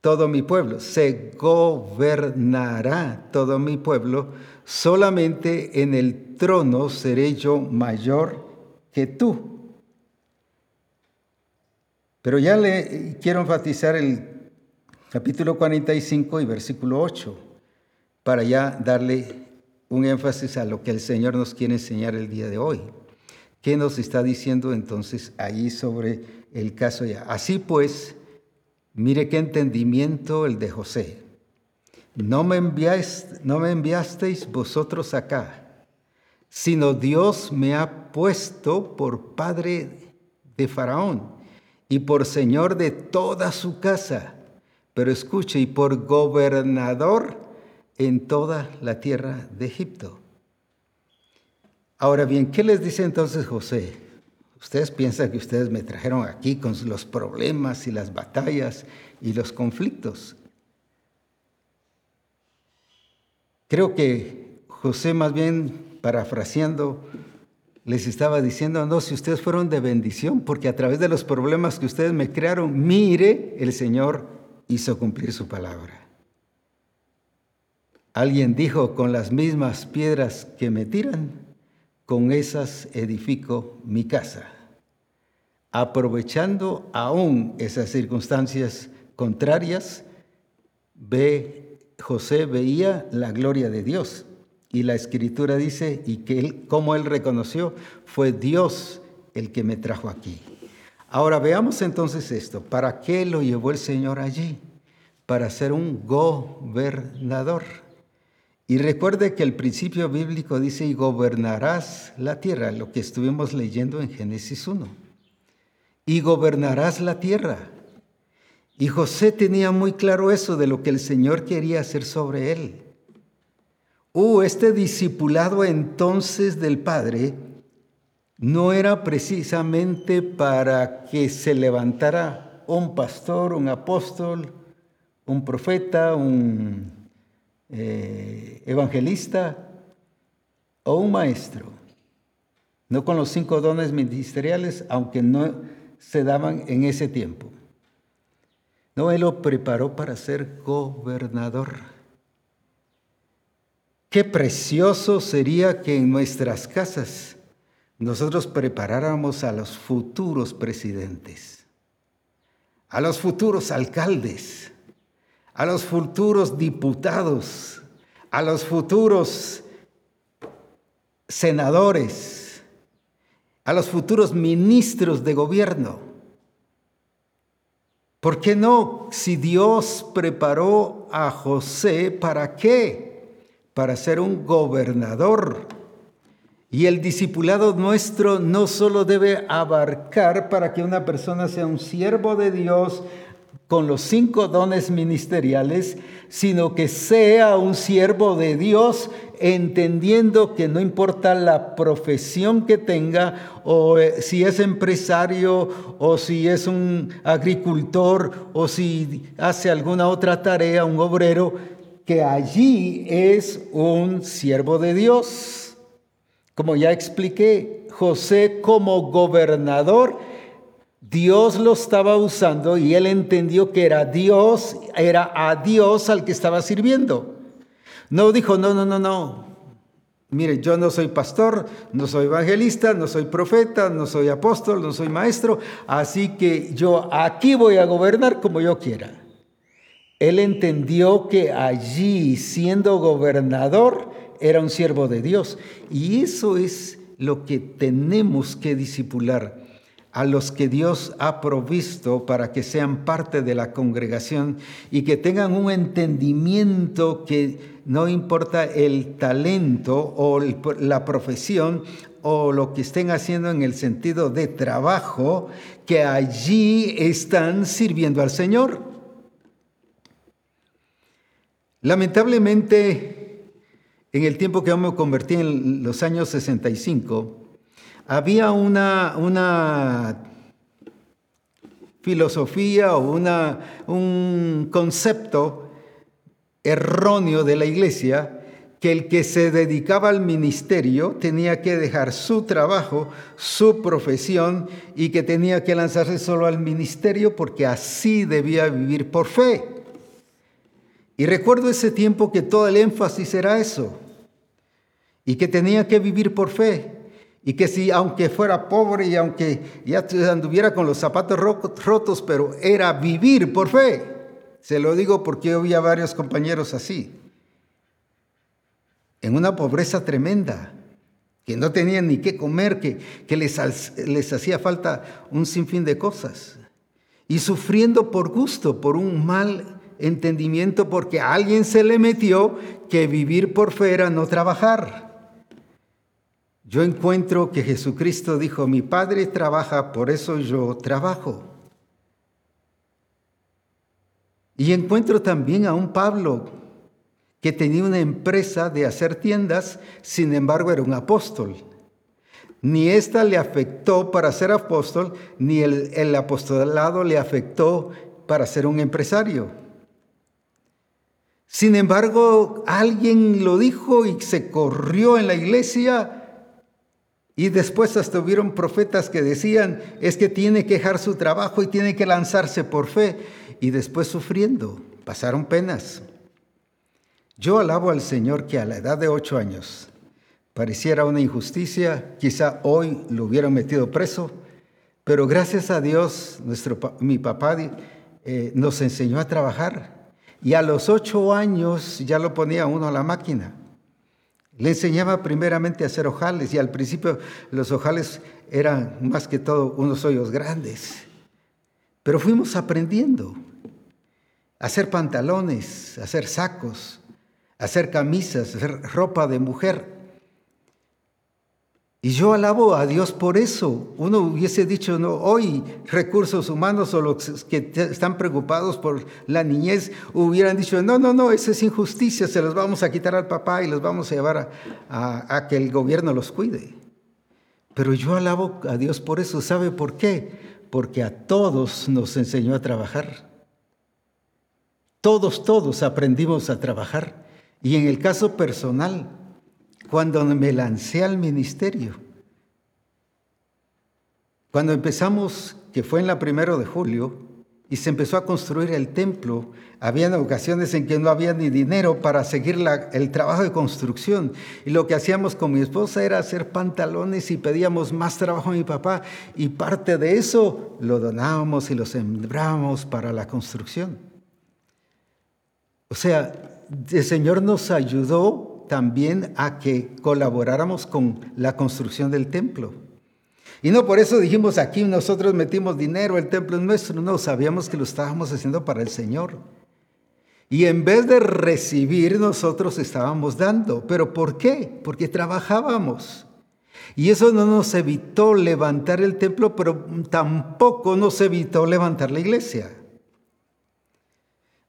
todo mi pueblo, se gobernará todo mi pueblo, solamente en el trono seré yo mayor que tú. Pero ya le quiero enfatizar el capítulo 45 y versículo 8, para ya darle un énfasis a lo que el Señor nos quiere enseñar el día de hoy. ¿Qué nos está diciendo entonces ahí sobre el caso ya? Así pues, Mire qué entendimiento el de José. No me, enviáis, no me enviasteis vosotros acá, sino Dios me ha puesto por padre de Faraón y por señor de toda su casa. Pero escuche, y por gobernador en toda la tierra de Egipto. Ahora bien, ¿qué les dice entonces José? Ustedes piensan que ustedes me trajeron aquí con los problemas y las batallas y los conflictos. Creo que José más bien parafraseando les estaba diciendo, no, si ustedes fueron de bendición, porque a través de los problemas que ustedes me crearon, mire, el Señor hizo cumplir su palabra. Alguien dijo, con las mismas piedras que me tiran, con esas edifico mi casa. Aprovechando aún esas circunstancias contrarias, ve, José veía la gloria de Dios. Y la escritura dice, y que como él reconoció, fue Dios el que me trajo aquí. Ahora veamos entonces esto. ¿Para qué lo llevó el Señor allí? Para ser un gobernador. Y recuerde que el principio bíblico dice, y gobernarás la tierra, lo que estuvimos leyendo en Génesis 1. Y gobernarás la tierra. Y José tenía muy claro eso de lo que el Señor quería hacer sobre él. Uh, este discipulado entonces del Padre no era precisamente para que se levantara un pastor, un apóstol, un profeta, un eh, evangelista o un maestro, no con los cinco dones ministeriales, aunque no se daban en ese tiempo. No, Él lo preparó para ser gobernador. Qué precioso sería que en nuestras casas nosotros preparáramos a los futuros presidentes, a los futuros alcaldes, a los futuros diputados, a los futuros senadores, a los futuros ministros de gobierno. ¿Por qué no? Si Dios preparó a José, ¿para qué? Para ser un gobernador. Y el discipulado nuestro no solo debe abarcar para que una persona sea un siervo de Dios con los cinco dones ministeriales, sino que sea un siervo de Dios entendiendo que no importa la profesión que tenga, o eh, si es empresario, o si es un agricultor, o si hace alguna otra tarea, un obrero, que allí es un siervo de Dios. Como ya expliqué, José como gobernador, Dios lo estaba usando y él entendió que era Dios, era a Dios al que estaba sirviendo. No dijo, no, no, no, no. Mire, yo no soy pastor, no soy evangelista, no soy profeta, no soy apóstol, no soy maestro, así que yo aquí voy a gobernar como yo quiera. Él entendió que allí, siendo gobernador, era un siervo de Dios. Y eso es lo que tenemos que disipular a los que Dios ha provisto para que sean parte de la congregación y que tengan un entendimiento que no importa el talento o la profesión o lo que estén haciendo en el sentido de trabajo, que allí están sirviendo al Señor. Lamentablemente, en el tiempo que yo me convertí en los años 65, había una, una filosofía o una, un concepto erróneo de la iglesia que el que se dedicaba al ministerio tenía que dejar su trabajo, su profesión y que tenía que lanzarse solo al ministerio porque así debía vivir por fe. Y recuerdo ese tiempo que todo el énfasis era eso y que tenía que vivir por fe. Y que si, aunque fuera pobre y aunque ya anduviera con los zapatos rotos, pero era vivir por fe. Se lo digo porque yo vi a varios compañeros así. En una pobreza tremenda, que no tenían ni qué comer, que, les hacía falta un sinfín de cosas. Y sufriendo por gusto, por un mal entendimiento, porque a alguien se le metió que vivir por fe era no trabajar. Yo encuentro que Jesucristo dijo, mi Padre trabaja, por eso yo trabajo. Y encuentro también a un Pablo que tenía una empresa de hacer tiendas, sin embargo era un apóstol. Ni esta le afectó para ser apóstol, ni el, el apostolado le afectó para ser un empresario. Sin embargo, alguien lo dijo y se corrió en la iglesia y después hasta hubieron profetas que decían, es que tiene que dejar su trabajo y tiene que lanzarse por fe. Y después sufriendo, pasaron penas. Yo alabo al Señor que a la edad de ocho años pareciera una injusticia, quizá hoy lo hubieran metido preso, pero gracias a Dios, nuestro, mi papá eh, nos enseñó a trabajar. Y a los ocho años ya lo ponía uno a la máquina. Le enseñaba primeramente a hacer ojales y al principio los ojales eran más que todo unos hoyos grandes. Pero fuimos aprendiendo a hacer pantalones, a hacer sacos, a hacer camisas, a hacer ropa de mujer. Y yo alabo a Dios por eso. Uno hubiese dicho, no, hoy recursos humanos o los que están preocupados por la niñez hubieran dicho, no, no, no, esa es injusticia, se los vamos a quitar al papá y los vamos a llevar a, a que el gobierno los cuide. Pero yo alabo a Dios por eso. ¿Sabe por qué? Porque a todos nos enseñó a trabajar. Todos, todos aprendimos a trabajar. Y en el caso personal, cuando me lancé al ministerio. Cuando empezamos, que fue en la primero de julio, y se empezó a construir el templo, había ocasiones en que no había ni dinero para seguir el trabajo de construcción. Y lo que hacíamos con mi esposa era hacer pantalones y pedíamos más trabajo a mi papá. Y parte de eso lo donábamos y lo sembrábamos para la construcción. O sea, el Señor nos ayudó también a que colaboráramos con la construcción del templo. Y no por eso dijimos aquí nosotros metimos dinero, el templo es nuestro, no, sabíamos que lo estábamos haciendo para el Señor. Y en vez de recibir, nosotros estábamos dando. ¿Pero por qué? Porque trabajábamos. Y eso no nos evitó levantar el templo, pero tampoco nos evitó levantar la iglesia.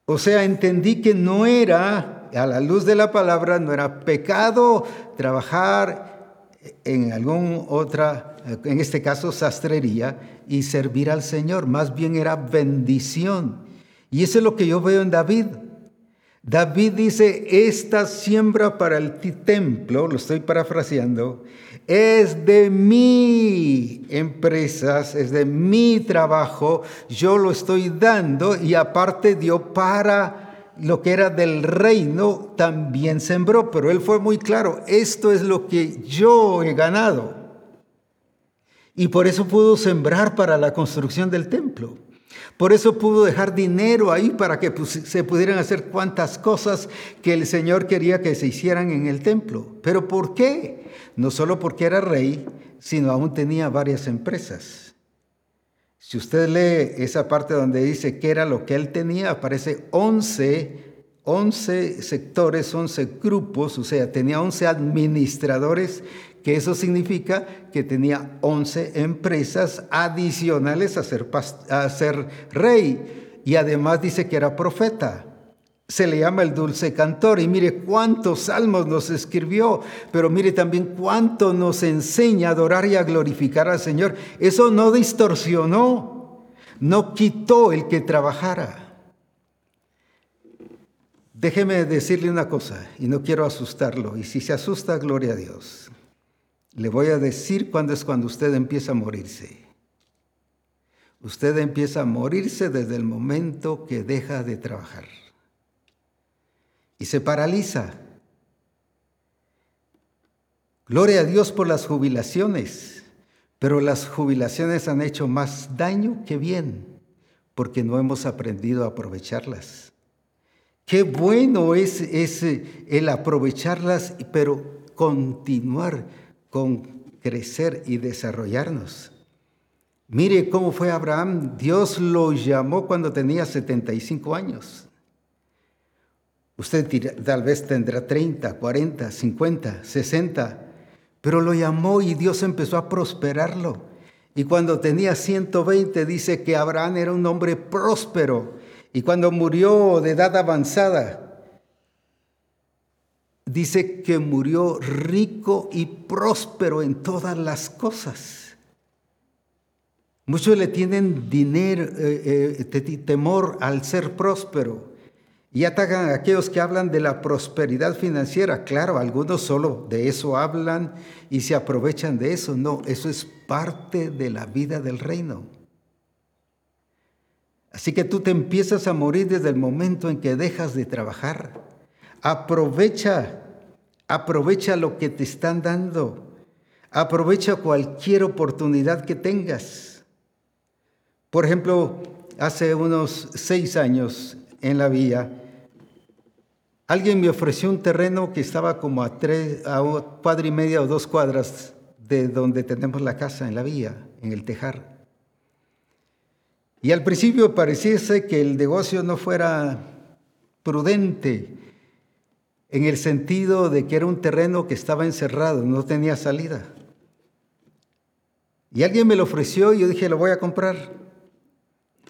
O sea, entendí que no era, a la luz de la palabra, no era pecado trabajar en algún otra, en este caso sastrería, y servir al Señor. Más bien era bendición. Y eso es lo que yo veo en David. David dice, esta siembra para el templo, lo estoy parafraseando, es de mi empresas, es de mi trabajo, yo lo estoy dando y aparte dio para lo que era del reino, también sembró, pero él fue muy claro, esto es lo que yo he ganado. Y por eso pudo sembrar para la construcción del templo. Por eso pudo dejar dinero ahí para que se pudieran hacer cuantas cosas que el Señor quería que se hicieran en el templo. ¿Pero por qué? No solo porque era rey, sino aún tenía varias empresas. Si usted lee esa parte donde dice que era lo que él tenía, aparece 11, 11 sectores, 11 grupos, o sea, tenía 11 administradores que eso significa que tenía 11 empresas adicionales a ser, a ser rey. Y además dice que era profeta. Se le llama el dulce cantor. Y mire cuántos salmos nos escribió, pero mire también cuánto nos enseña a adorar y a glorificar al Señor. Eso no distorsionó, no quitó el que trabajara. Déjeme decirle una cosa, y no quiero asustarlo, y si se asusta, gloria a Dios. Le voy a decir cuándo es cuando usted empieza a morirse. Usted empieza a morirse desde el momento que deja de trabajar. Y se paraliza. Gloria a Dios por las jubilaciones, pero las jubilaciones han hecho más daño que bien, porque no hemos aprendido a aprovecharlas. Qué bueno es, es el aprovecharlas, pero continuar con crecer y desarrollarnos. Mire cómo fue Abraham. Dios lo llamó cuando tenía 75 años. Usted tal vez tendrá 30, 40, 50, 60, pero lo llamó y Dios empezó a prosperarlo. Y cuando tenía 120 dice que Abraham era un hombre próspero. Y cuando murió de edad avanzada, dice que murió rico y próspero en todas las cosas. Muchos le tienen dinero, eh, eh, temor al ser próspero y atacan a aquellos que hablan de la prosperidad financiera. Claro, algunos solo de eso hablan y se aprovechan de eso. No, eso es parte de la vida del reino. Así que tú te empiezas a morir desde el momento en que dejas de trabajar. Aprovecha, aprovecha lo que te están dando. Aprovecha cualquier oportunidad que tengas. Por ejemplo, hace unos seis años en la vía, alguien me ofreció un terreno que estaba como a tres, a cuadra y media o dos cuadras de donde tenemos la casa en la vía, en el Tejar. Y al principio pareciese que el negocio no fuera prudente, en el sentido de que era un terreno que estaba encerrado, no tenía salida. Y alguien me lo ofreció y yo dije, lo voy a comprar.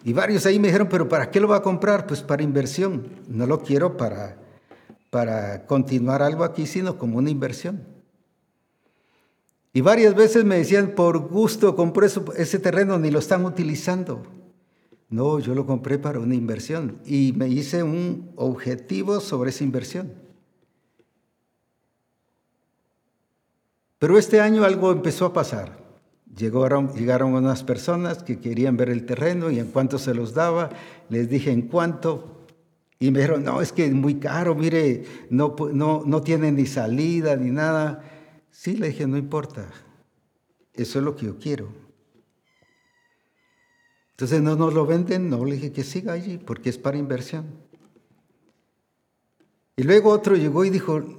Y varios ahí me dijeron, pero ¿para qué lo va a comprar? Pues para inversión. No lo quiero para, para continuar algo aquí, sino como una inversión. Y varias veces me decían, por gusto compré ese terreno, ni lo están utilizando. No, yo lo compré para una inversión y me hice un objetivo sobre esa inversión. Pero este año algo empezó a pasar. Llegaron, llegaron unas personas que querían ver el terreno y en cuanto se los daba, les dije en cuánto. Y me dijeron, no, es que es muy caro, mire, no, no, no tiene ni salida ni nada. Sí, le dije, no importa, eso es lo que yo quiero. Entonces no nos lo venden, no, le dije que siga allí porque es para inversión. Y luego otro llegó y dijo,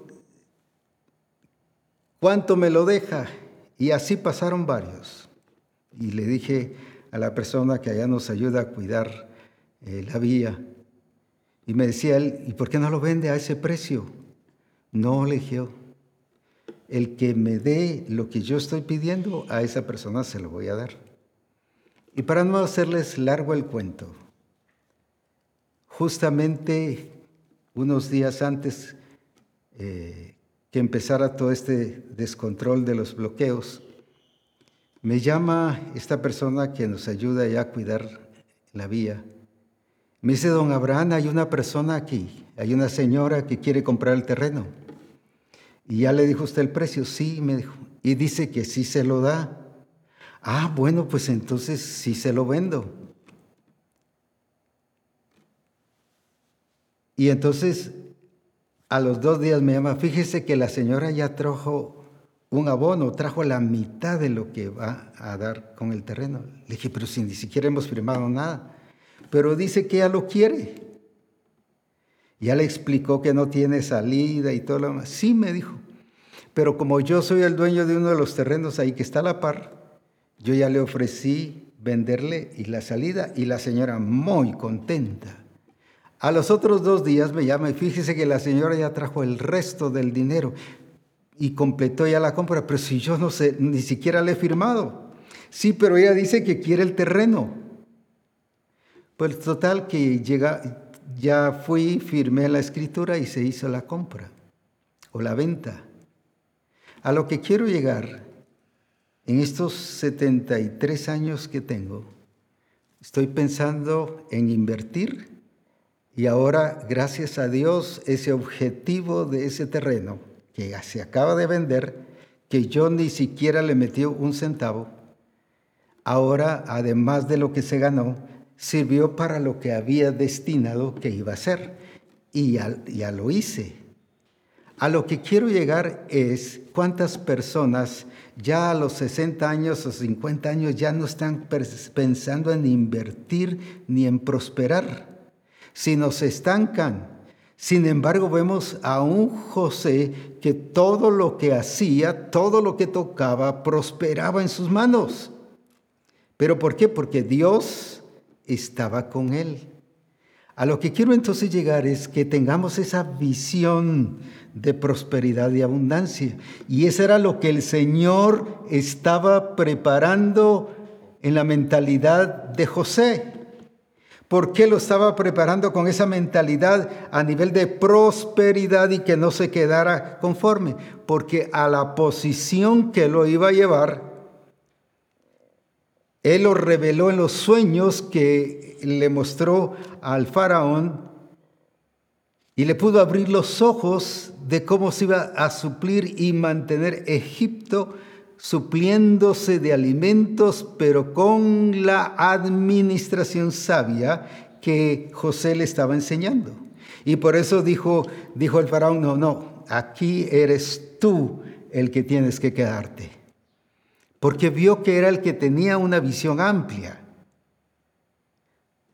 ¿Cuánto me lo deja? Y así pasaron varios. Y le dije a la persona que allá nos ayuda a cuidar eh, la vía, y me decía él, ¿y por qué no lo vende a ese precio? No, le dije, el que me dé lo que yo estoy pidiendo, a esa persona se lo voy a dar. Y para no hacerles largo el cuento, justamente unos días antes eh, que empezara todo este descontrol de los bloqueos, me llama esta persona que nos ayuda ya a cuidar la vía. Me dice, don Abraham, hay una persona aquí, hay una señora que quiere comprar el terreno. Y ya le dijo usted el precio, sí, me dijo. Y dice que sí se lo da. Ah, bueno, pues entonces sí se lo vendo. Y entonces a los dos días me llama, fíjese que la señora ya trajo un abono, trajo la mitad de lo que va a dar con el terreno. Le dije, pero si ni siquiera hemos firmado nada. Pero dice que ya lo quiere. Ya le explicó que no tiene salida y todo lo demás. Sí, me dijo. Pero como yo soy el dueño de uno de los terrenos ahí que está a la par, yo ya le ofrecí venderle y la salida y la señora muy contenta. A los otros dos días me llama y fíjese que la señora ya trajo el resto del dinero y completó ya la compra, pero si yo no sé, ni siquiera le he firmado. Sí, pero ella dice que quiere el terreno. Pues total que llega, ya fui, firmé la escritura y se hizo la compra o la venta. A lo que quiero llegar, en estos 73 años que tengo, estoy pensando en invertir y ahora, gracias a Dios, ese objetivo de ese terreno que se acaba de vender, que yo ni siquiera le metí un centavo, ahora, además de lo que se ganó, sirvió para lo que había destinado que iba a ser. Y ya, lo hice. A lo que quiero llegar es cuántas personas ya a los 60 años o 50 años ya no están pensando en invertir ni en prosperar, sino se estancan. Sin embargo, vemos a un José que todo lo que hacía, todo lo que tocaba, prosperaba en sus manos. ¿Pero por qué? Porque Dios estaba con él. A lo que quiero entonces llegar es que tengamos esa visión de prosperidad y abundancia. Y eso era lo que el Señor estaba preparando en la mentalidad de José. ¿Por qué lo estaba preparando con esa mentalidad a nivel de prosperidad y que no se quedara conforme? Porque a la posición que lo iba a llevar, él lo reveló en los sueños que le mostró al faraón y le pudo abrir los ojos de cómo se iba a suplir y mantener Egipto supliéndose de alimentos, pero con la administración sabia que José le estaba enseñando. Y por eso dijo, dijo el faraón, no, no, aquí eres tú el que tienes que quedarte porque vio que era el que tenía una visión amplia.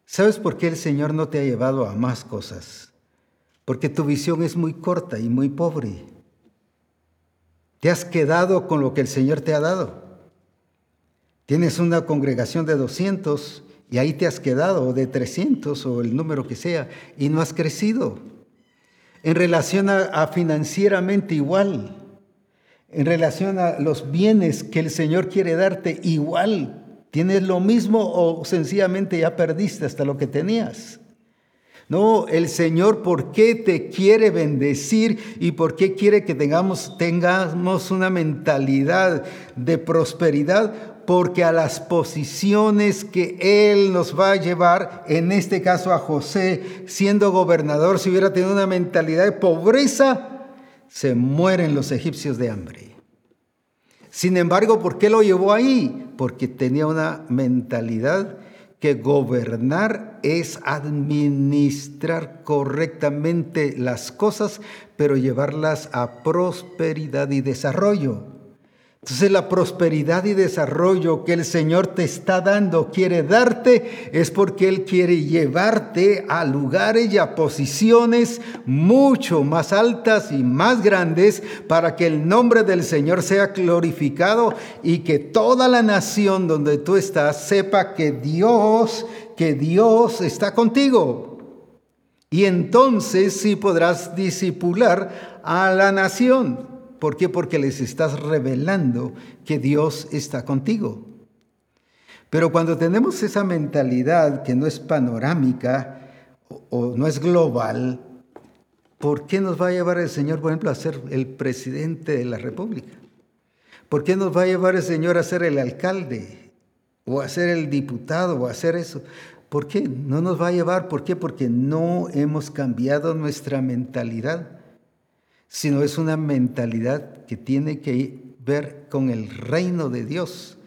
¿Sabes por qué el Señor no te ha llevado a más cosas? Porque tu visión es muy corta y muy pobre. Te has quedado con lo que el Señor te ha dado. Tienes una congregación de 200 y ahí te has quedado, o de 300 o el número que sea, y no has crecido. En relación a, a financieramente igual, en relación a los bienes que el Señor quiere darte, igual tienes lo mismo o sencillamente ya perdiste hasta lo que tenías. No, el Señor, ¿por qué te quiere bendecir y por qué quiere que tengamos, tengamos una mentalidad de prosperidad? Porque a las posiciones que Él nos va a llevar, en este caso a José, siendo gobernador, si hubiera tenido una mentalidad de pobreza, se mueren los egipcios de hambre. Sin embargo, ¿por qué lo llevó ahí? Porque tenía una mentalidad que gobernar es administrar correctamente las cosas, pero llevarlas a prosperidad y desarrollo. Entonces la prosperidad y desarrollo que el Señor te está dando, quiere darte, es porque Él quiere llevarte a lugares y a posiciones mucho más altas y más grandes para que el nombre del Señor sea glorificado y que toda la nación donde tú estás sepa que Dios, que Dios está contigo. Y entonces sí podrás disipular a la nación. ¿Por qué? Porque les estás revelando que Dios está contigo. Pero cuando tenemos esa mentalidad que no es panorámica o, no es global, ¿por qué nos va a llevar el Señor, por ejemplo, a ser el presidente de la República? ¿Por qué nos va a llevar el Señor a ser el alcalde o a ser el diputado o a hacer eso? ¿Por qué? No nos va a llevar. ¿Por qué? Porque no hemos cambiado nuestra mentalidad sino es una mentalidad que tiene que ver con el reino de Dios,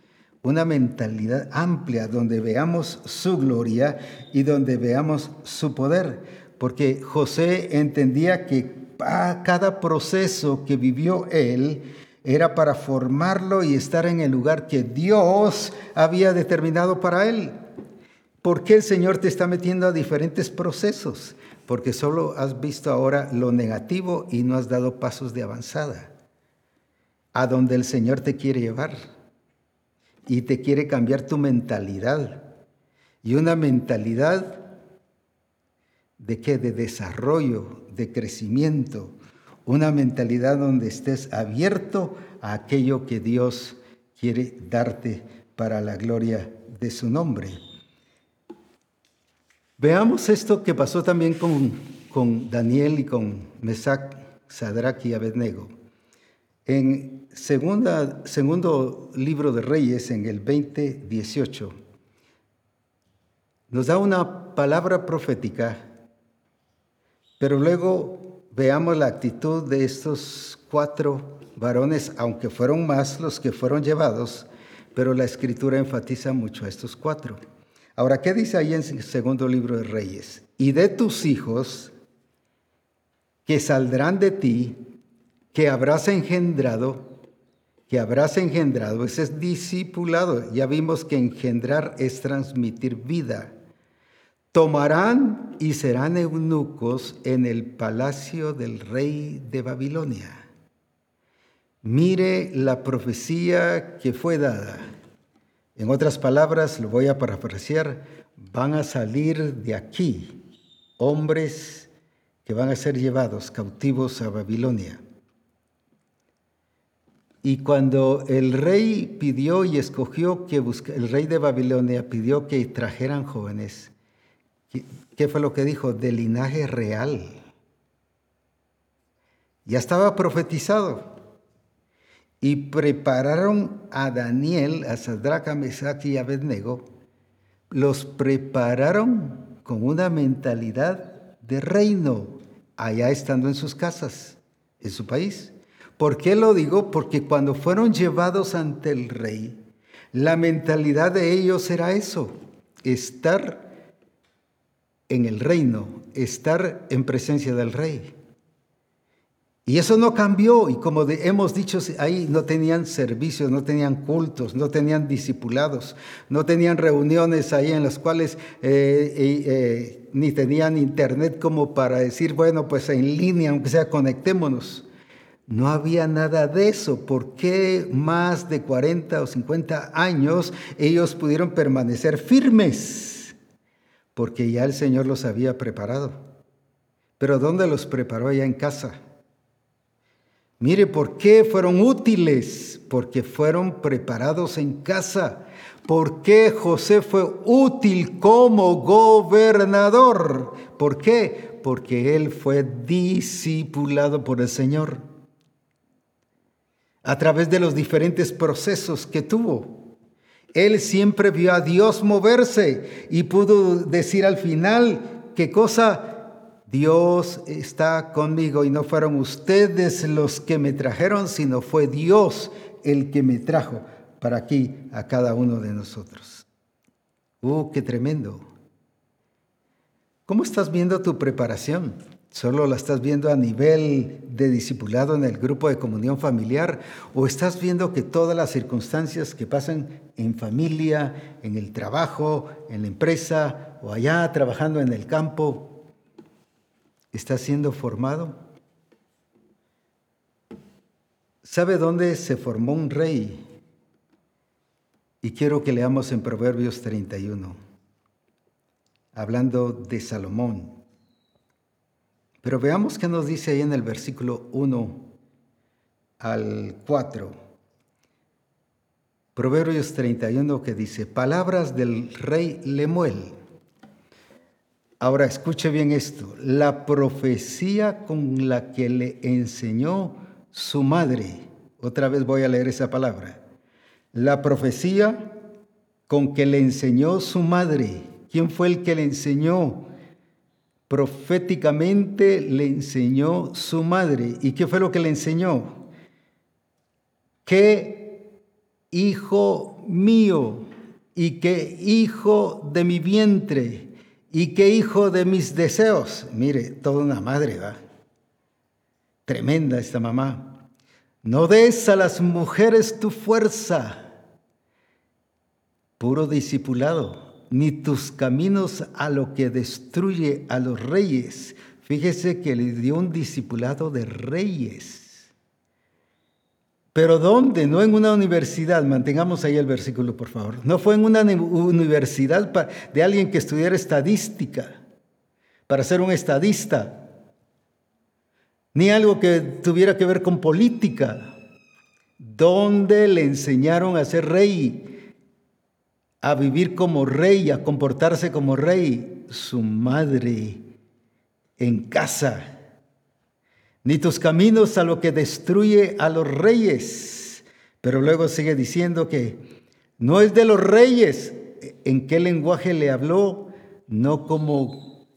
una mentalidad amplia donde veamos su gloria y donde veamos su poder, porque José entendía que cada proceso que vivió él era para formarlo y estar en el lugar que Dios había determinado para él. ¿Por qué el Señor te está metiendo a diferentes procesos? Porque solo has visto ahora lo negativo y no has dado pasos de avanzada a donde el Señor te quiere llevar y te quiere cambiar tu mentalidad. Y una mentalidad de qué? De desarrollo, de crecimiento, una mentalidad donde estés abierto a aquello que Dios quiere darte para la gloria de su nombre. Veamos esto que pasó también con, con Daniel y con Mesac, Sadrach y Abednego. En segunda, segundo libro de Reyes, en el 2018, nos da una palabra profética, pero luego veamos la actitud de estos cuatro varones, aunque fueron más los que fueron llevados, pero la escritura enfatiza mucho a estos cuatro. Ahora, ¿qué dice ahí en el segundo libro de Reyes? Y de tus hijos que saldrán de ti, que habrás engendrado, que habrás engendrado, ese es discipulado. Ya vimos que engendrar es transmitir vida. Tomarán y serán eunucos en el palacio del rey de Babilonia. Mire la profecía que fue dada en otras palabras, lo voy a parafrasear, van a salir de aquí hombres que van a ser llevados cautivos a Babilonia. Y cuando el rey pidió y escogió que el rey de Babilonia pidió que trajeran jóvenes, ¿qué fue lo que dijo? De linaje real. Ya estaba profetizado y prepararon a Daniel, a Sadrach, Mesach y Abednego, los prepararon con una mentalidad de reino, allá estando en sus casas, en su país. ¿Por qué lo digo? Porque cuando fueron llevados ante el rey, la mentalidad de ellos era eso, estar en el reino, estar en presencia del rey. Y eso no cambió, y como hemos dicho, ahí no tenían servicios, no tenían cultos, no tenían discipulados, no tenían reuniones ahí en las cuales eh, eh, ni tenían internet como para decir, bueno, pues en línea, aunque sea, conectémonos. No había nada de eso. ¿Por qué más de 40 o 50 años ellos pudieron permanecer firmes? Porque ya el Señor los había preparado. Pero ¿dónde los preparó? Allá en casa Mire, ¿por qué fueron útiles? Porque fueron preparados en casa. ¿Por qué José fue útil como gobernador? ¿Por qué? Porque él fue discipulado por el Señor a través de los diferentes procesos que tuvo. Él siempre vio a Dios moverse y pudo decir al final qué cosa Dios está conmigo y no fueron ustedes los que me trajeron, sino fue Dios el que me trajo para aquí a cada uno de nosotros. ¡Uh, qué tremendo! ¿Cómo estás viendo tu preparación? ¿Solo la estás viendo a nivel de discipulado en el grupo de comunión familiar? ¿O estás viendo que todas las circunstancias que pasan en familia, en el trabajo, en la empresa o allá trabajando en el campo, está siendo formado? ¿Sabe dónde se formó un rey? Y quiero que leamos en Proverbios 31, hablando de Salomón. Pero veamos qué nos dice ahí en el versículo 1 al 4. Proverbios 31 que dice, palabras del rey Lemuel. Ahora escuche bien esto, la profecía con la que le enseñó su madre. Otra vez voy a leer esa palabra. La profecía con que le enseñó su madre. ¿Quién fue el que le enseñó? proféticamente le enseñó su madre. ¿Y qué fue lo que le enseñó? Que hijo mío y que hijo de mi vientre y que hijo de mis deseos. Mire, toda una madre, ¿va? Tremenda esta mamá. No des a las mujeres tu fuerza. Puro discipulado ni tus caminos a lo que destruye a los reyes. Fíjese que le dio un discipulado de reyes. Pero ¿dónde? No en una universidad. Mantengamos ahí el versículo, por favor. No fue en una universidad de alguien que estudiara estadística, para ser un estadista. Ni algo que tuviera que ver con política. ¿Dónde le enseñaron a ser rey? a vivir como rey, a comportarse como rey, su madre en casa. Ni tus caminos a lo que destruye a los reyes. Pero luego sigue diciendo que no es de los reyes. ¿En qué lenguaje le habló? No como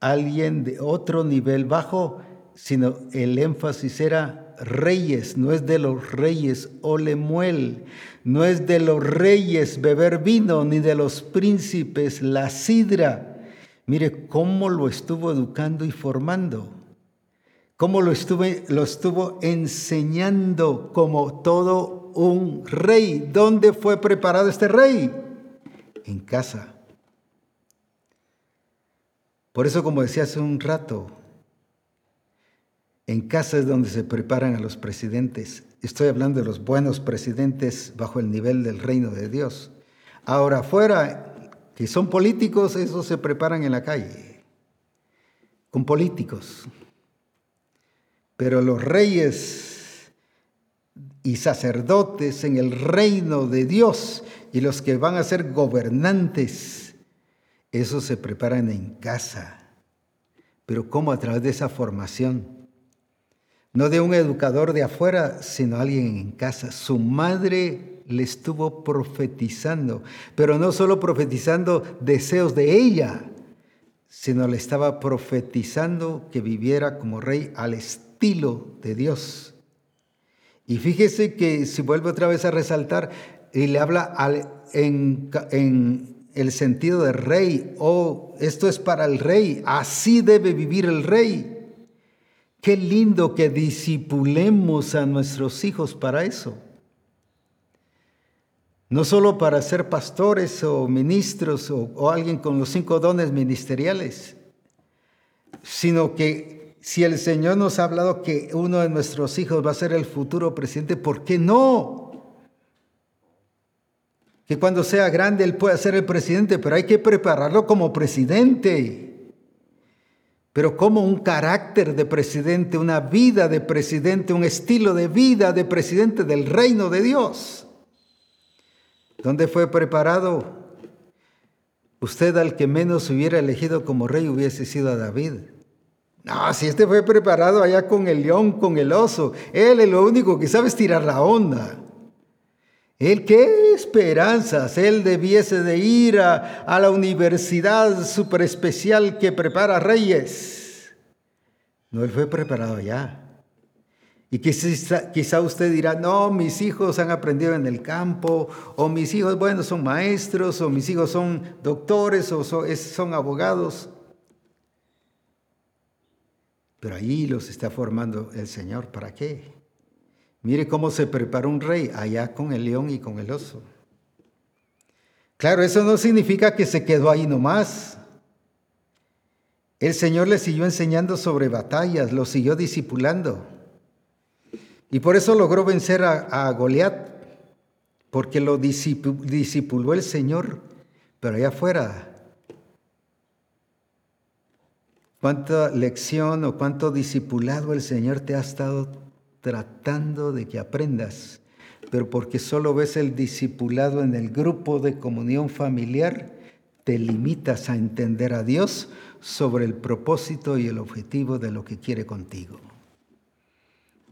alguien de otro nivel bajo, sino el énfasis era reyes, no es de los reyes olemuel, no es de los reyes beber vino, ni de los príncipes la sidra. Mire cómo lo estuvo educando y formando, cómo lo, estuvo enseñando como todo un rey. ¿Dónde fue preparado este rey? En casa. Por eso, como decía hace un rato, en casa es donde se preparan a los presidentes. Estoy hablando de los buenos presidentes bajo el nivel del reino de Dios. Ahora, afuera, que son políticos, esos se preparan en la calle, con políticos. Pero los reyes y sacerdotes en el reino de Dios y los que van a ser gobernantes, esos se preparan en casa. Pero ¿cómo a través de esa formación? no de un educador de afuera, sino alguien en casa. Su madre le estuvo profetizando, pero no solo profetizando deseos de ella, sino le estaba profetizando que viviera como rey al estilo de Dios. Y fíjese que si vuelve otra vez a resaltar, y le habla en, en el sentido de rey, oh, esto es para el rey, así debe vivir el rey. Qué lindo que disipulemos a nuestros hijos para eso. No solo para ser pastores o ministros o, alguien con los cinco dones ministeriales, sino que si el Señor nos ha hablado que uno de nuestros hijos va a ser el futuro presidente, ¿por qué no? Que cuando sea grande él pueda ser el presidente, pero hay que prepararlo como presidente pero como un carácter de presidente, una vida de presidente, un estilo de vida de presidente del reino de Dios. ¿Dónde fue preparado? Usted al que menos hubiera elegido como rey hubiese sido a David. No, si este fue preparado allá con el león, con el oso, él es lo único que sabe tirar la onda. Él, qué esperanzas, él debiese de ir a, la universidad super especial que prepara reyes. No, él fue preparado ya. Y quizá, quizá, usted dirá, no, mis hijos han aprendido en el campo, o mis hijos, bueno, son maestros, o mis hijos son doctores, o son abogados. Pero ahí los está formando el Señor. ¿Para qué? Mire cómo se preparó un rey allá con el león y con el oso. Claro, eso no significa que se quedó ahí nomás. El Señor le siguió enseñando sobre batallas, lo siguió discipulando. Y por eso logró vencer a, a Goliat, porque lo discipuló el Señor, pero allá afuera. ¿Cuánta lección o cuánto discipulado el Señor te ha estado tratando de que aprendas? Pero porque solo ves el discipulado en el grupo de comunión familiar, te limitas a entender a Dios sobre el propósito y el objetivo de lo que quiere contigo.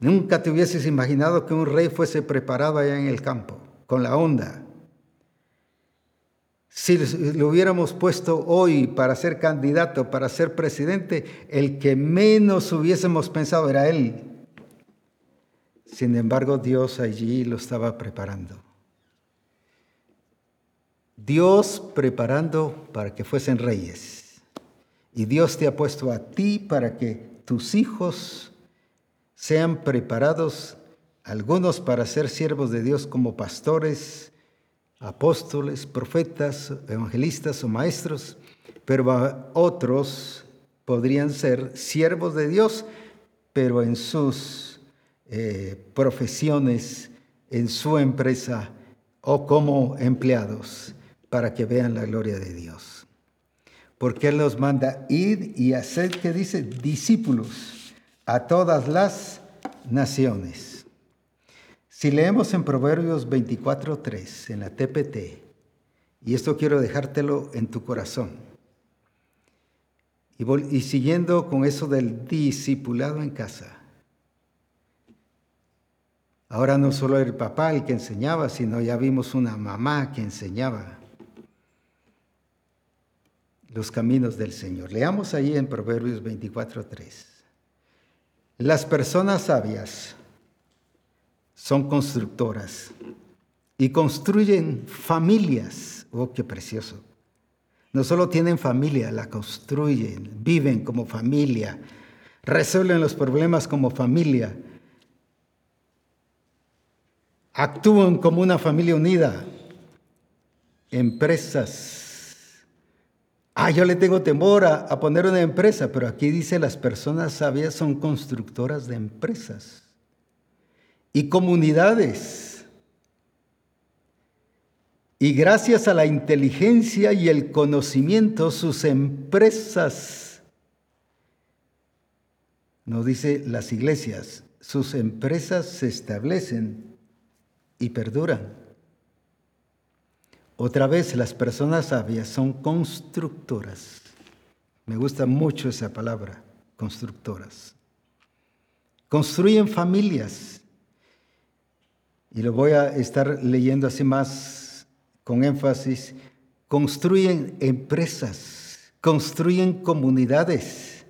Nunca te hubieses imaginado que un rey fuese preparado allá en el campo, con la onda. Si lo hubiéramos puesto hoy para ser candidato, para ser presidente, el que menos hubiésemos pensado era él. Sin embargo, Dios allí lo estaba preparando. Dios preparando para que fuesen reyes. Y Dios te ha puesto a ti para que tus hijos sean preparados, algunos para ser siervos de Dios como pastores, apóstoles, profetas, evangelistas o maestros, pero otros podrían ser siervos de Dios, pero en sus eh, profesiones, en su empresa o como empleados, para que vean la gloria de Dios. Porque Él nos manda ir y hacer, que dice, discípulos a todas las naciones. Si leemos en Proverbios 24.3, en la TPT, y esto quiero dejártelo en tu corazón, y, siguiendo con eso del discipulado en casa, ahora no solo el papá el que enseñaba, sino ya vimos una mamá que enseñaba los caminos del Señor. Leamos ahí en Proverbios 24.3. Las personas sabias son constructoras y construyen familias. Oh, qué precioso. No solo tienen familia, la construyen, viven como familia, resuelven los problemas como familia, actúan como una familia unida, empresas Ah, yo le tengo temor a, poner una empresa, pero aquí dice las personas sabias son constructoras de empresas y comunidades. Y gracias a la inteligencia y el conocimiento, sus empresas, nos dice las iglesias, sus empresas se establecen y perduran. Otra vez, las personas sabias son constructoras. Me gusta mucho esa palabra, constructoras. Construyen familias. Y lo voy a estar leyendo así más con énfasis. Construyen empresas, construyen comunidades.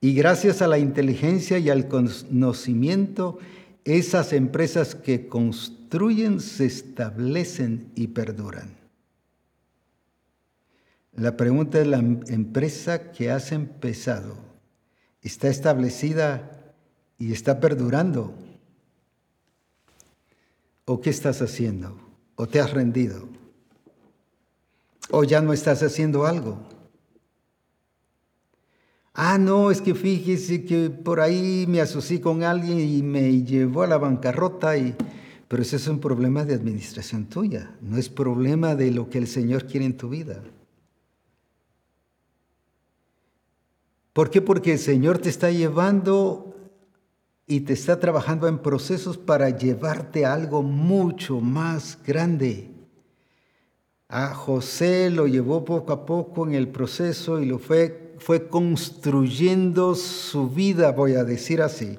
Y gracias a la inteligencia y al conocimiento, esas empresas que construyen se establecen y perduran. La pregunta es, ¿la empresa que has empezado está establecida y está perdurando? ¿O qué estás haciendo? ¿O te has rendido? ¿O ya no estás haciendo algo? Ah, no, es que fíjese que por ahí me asocié con alguien y me llevó a la bancarrota, y... pero ese es un problema de administración tuya, no es problema de lo que el Señor quiere en tu vida. ¿Por qué? Porque el Señor te está llevando y te está trabajando en procesos para llevarte a algo mucho más grande. A José lo llevó poco a poco en el proceso y lo fue fue construyendo su vida, voy a decir así.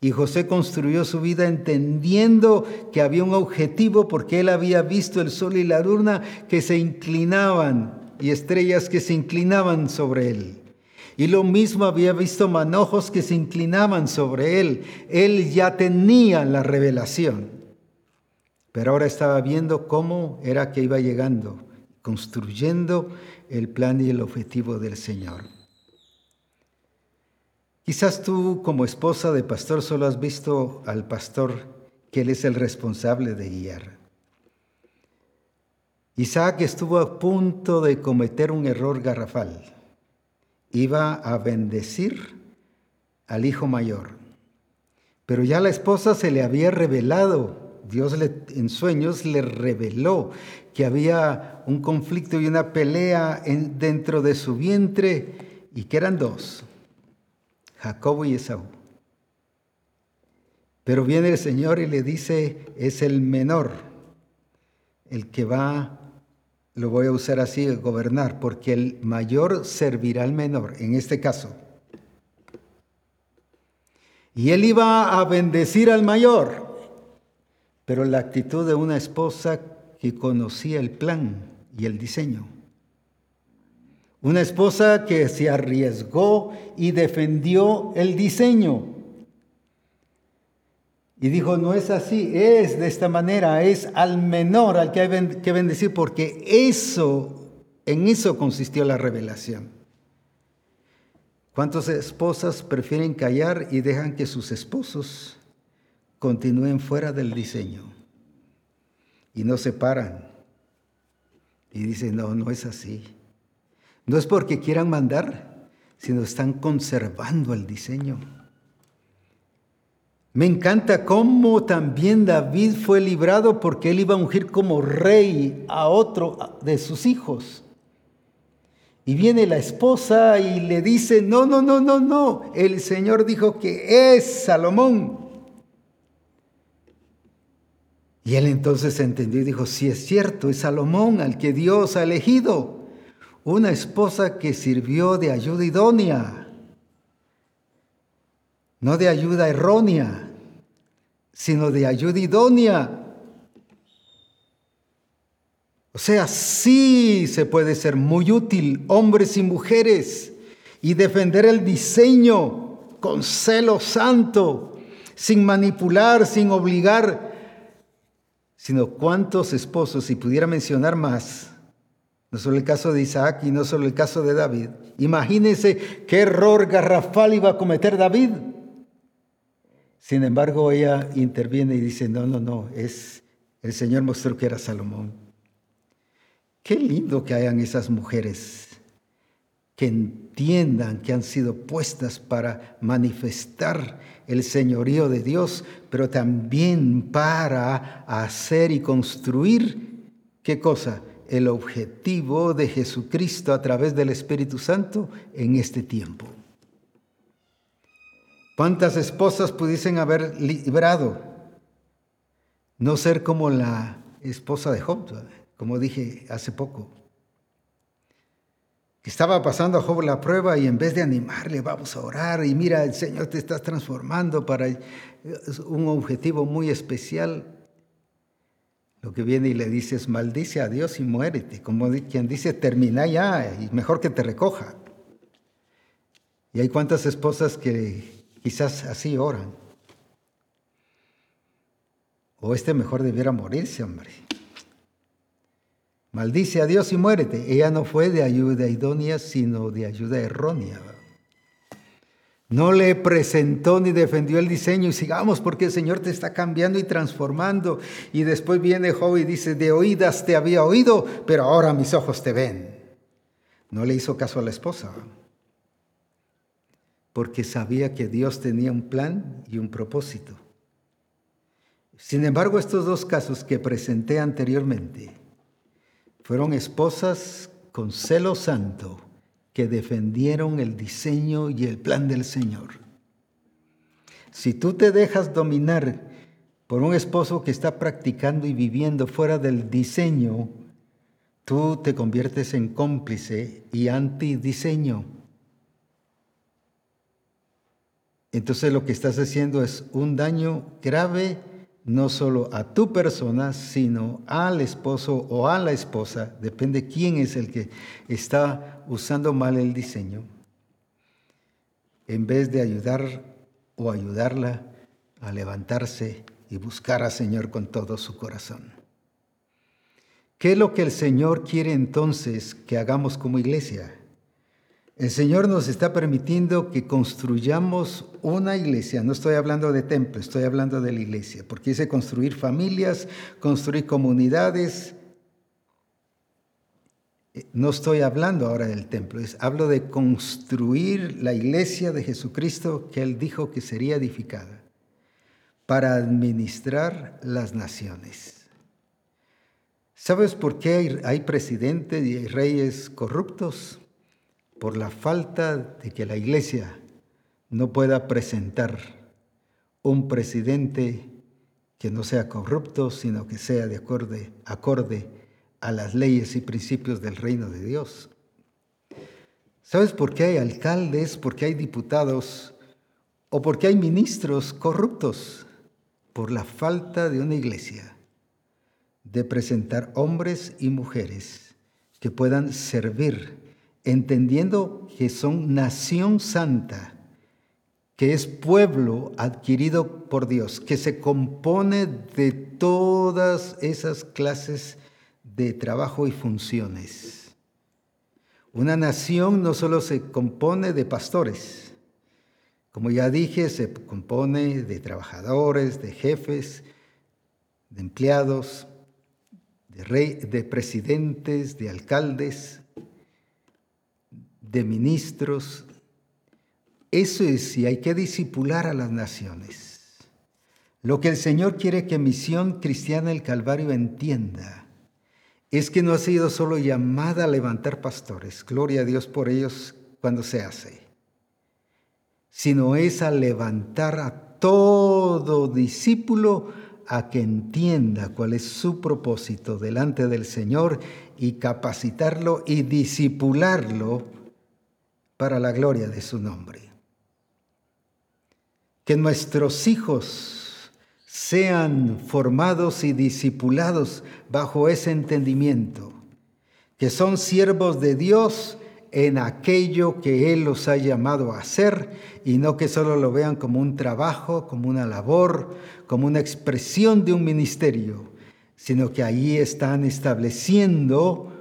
Y José construyó su vida entendiendo que había un objetivo porque él había visto el sol y la luna que se inclinaban y estrellas que se inclinaban sobre él. Y lo mismo había visto manojos que se inclinaban sobre él. Él ya tenía la revelación. Pero ahora estaba viendo cómo era que iba llegando, construyendo el plan y el objetivo del Señor. Quizás tú como esposa de pastor solo has visto al pastor que él es el responsable de guiar. Isaac estuvo a punto de cometer un error garrafal. Iba a bendecir al hijo mayor. Pero ya la esposa se le había revelado, Dios en sueños le reveló que había un conflicto y una pelea dentro de su vientre y que eran dos, Jacobo y Esaú. Pero viene el Señor y le dice, es el menor el que va, lo voy a usar así, gobernar, porque el mayor servirá al menor, en este caso. Y él iba a bendecir al mayor, pero la actitud de una esposa que conocía el plan y el diseño. Una esposa que se arriesgó y defendió el diseño. Y dijo, no es así, es de esta manera, es al menor al que hay que bendecir, porque eso, en eso consistió la revelación. ¿Cuántas esposas prefieren callar y dejan que sus esposos continúen fuera del diseño? Y no se paran. Y dicen, no, no es así. No es porque quieran mandar, sino están conservando el diseño. Me encanta cómo también David fue librado porque él iba a ungir como rey a otro de sus hijos. Y viene la esposa y le dice, no, no, no, no, no, el Señor dijo que es Salomón. Y él entonces entendió y dijo, sí es cierto, es Salomón al que Dios ha elegido, una esposa que sirvió de ayuda idónea, no de ayuda errónea, sino de ayuda idónea. O sea, sí se puede ser muy útil, hombres y mujeres, y defender el diseño con celo santo, sin manipular, sin obligar, sino cuántos esposos, si pudiera mencionar más, no solo el caso de Isaac y no solo el caso de David. Imagínense qué error garrafal iba a cometer David. Sin embargo, ella interviene y dice, no, no, no, es el Señor mostró que era Salomón. Qué lindo que hayan esas mujeres que entiendan que han sido puestas para manifestar el señorío de Dios, pero también para hacer y construir, ¿qué cosa? El objetivo de Jesucristo a través del Espíritu Santo en este tiempo. ¿Cuántas esposas pudiesen haber librado? No ser como la esposa de Job como dije hace poco. Estaba pasando a Job la prueba y en vez de animarle, vamos a orar y mira, el Señor te está transformando para un objetivo muy especial. Lo que viene y le dice maldice a Dios y muérete. Como quien dice, termina ya y mejor que te recoja. Y hay cuantas esposas que quizás así oran. O este mejor debiera morirse, hombre maldice a Dios y muérete. Ella no fue de ayuda idónea, sino de ayuda errónea. No le presentó ni defendió el diseño y sigamos porque el Señor te está cambiando y transformando. Y después viene Job y dice, de oídas te había oído, pero ahora mis ojos te ven. No le hizo caso a la esposa, porque sabía que Dios tenía un plan y un propósito. Sin embargo, estos dos casos que presenté anteriormente, fueron esposas con celo santo que defendieron el diseño y el plan del Señor. Si tú te dejas dominar por un esposo que está practicando y viviendo fuera del diseño, tú te conviertes en cómplice y antidiseño. Entonces lo que estás haciendo es un daño grave no solo a tu persona, sino al esposo o a la esposa, depende quién es el que está usando mal el diseño, en vez de ayudar o ayudarla a levantarse y buscar al Señor con todo su corazón. ¿Qué es lo que el Señor quiere entonces que hagamos como iglesia? El Señor nos está permitiendo que construyamos una iglesia. No estoy hablando de templo, estoy hablando de la iglesia, porque dice construir familias, construir comunidades. No estoy hablando ahora del templo, es, hablo de construir la iglesia de Jesucristo que Él dijo que sería edificada para administrar las naciones. ¿Sabes por qué hay presidentes y reyes corruptos? Por la falta de que la iglesia no pueda presentar un presidente que no sea corrupto, sino que sea de acorde, acorde a las leyes y principios del reino de Dios. ¿Sabes por qué hay alcaldes, por qué hay diputados o por qué hay ministros corruptos? Por la falta de una iglesia de presentar hombres y mujeres que puedan servir entendiendo que son nación santa, que es pueblo adquirido por Dios, que se compone de todas esas clases de trabajo y funciones. Una nación no solo se compone de pastores, como ya dije, se compone de trabajadores, de jefes, de empleados, de, de presidentes, de alcaldes, de ministros. Eso es, y hay que disipular a las naciones. Lo que el Señor quiere que Misión Cristiana del Calvario entienda es que no ha sido solo llamada a levantar pastores, gloria a Dios por ellos cuando se hace, sino es a levantar a todo discípulo a que entienda cuál es su propósito delante del Señor y capacitarlo y disipularlo para la gloria de su nombre. Que nuestros hijos sean formados y discipulados bajo ese entendimiento, que son siervos de Dios en aquello que Él los ha llamado a hacer y no que solo lo vean como un trabajo, como una labor, como una expresión de un ministerio, sino que allí están estableciendo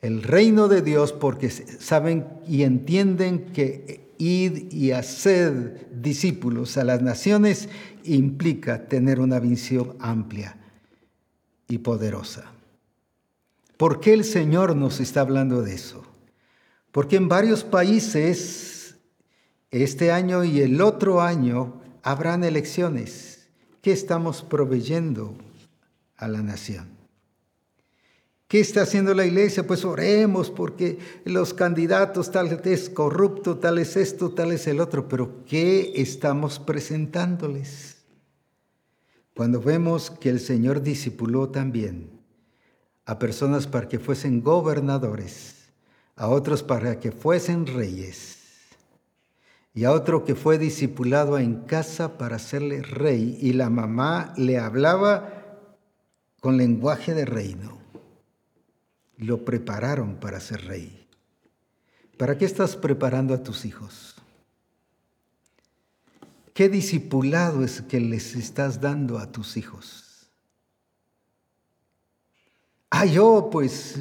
el reino de Dios porque saben y entienden que ir y hacer discípulos a las naciones implica tener una visión amplia y poderosa. ¿Por qué el Señor nos está hablando de eso? Porque en varios países, este año y el otro año, habrán elecciones. ¿Qué estamos proveyendo a la nación? ¿Qué está haciendo la iglesia? Pues oremos porque los candidatos tal es corrupto, tal es esto, tal es el otro, pero ¿qué estamos presentándoles? Cuando vemos que el Señor discipuló también a personas para que fuesen gobernadores, a otros para que fuesen reyes, y a otro que fue discipulado en casa para hacerle rey, y la mamá le hablaba con lenguaje de reino lo prepararon para ser rey. ¿Para qué estás preparando a tus hijos? ¿Qué discipulado es que les estás dando a tus hijos? Ah, yo pues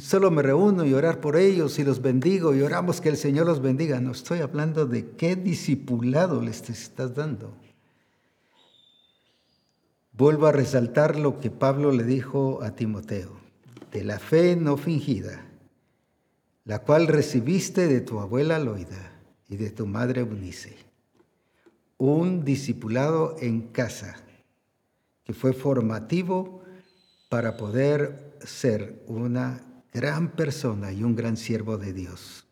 solo me reúno y orar por ellos y los bendigo y oramos que el Señor los bendiga. No estoy hablando de qué discipulado les estás dando. Vuelvo a resaltar lo que Pablo le dijo a Timoteo de la fe no fingida, la cual recibiste de tu abuela Loida y de tu madre Eunice, un discipulado en casa que fue formativo para poder ser una gran persona y un gran siervo de Dios.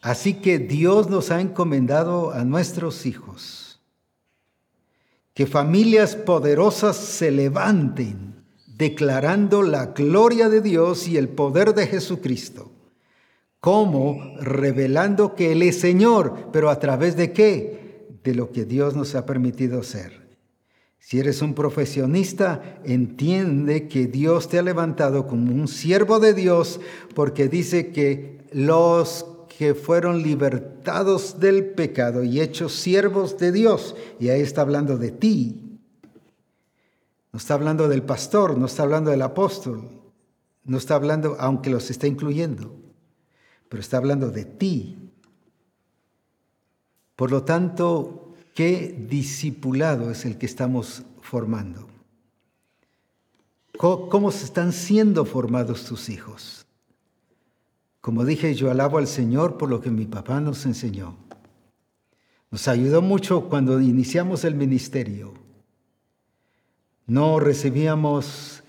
Así que Dios nos ha encomendado a nuestros hijos que familias poderosas se levanten declarando la gloria de Dios y el poder de Jesucristo. ¿Cómo? Revelando que Él es Señor, pero a través de qué? De lo que Dios nos ha permitido ser. Si eres un profesionista, entiende que Dios te ha levantado como un siervo de Dios porque dice que los que fueron libertados del pecado y hechos siervos de Dios, y ahí está hablando de ti, no está hablando del pastor, no está hablando del apóstol, no está hablando, aunque los está incluyendo. pero está hablando de ti. Por lo tanto, ¿qué discipulado es el que estamos formando? ¿Cómo, se están siendo formados tus hijos? Como dije, yo alabo al Señor por lo que mi papá nos enseñó. Nos ayudó mucho cuando iniciamos el ministerio. No recibíamos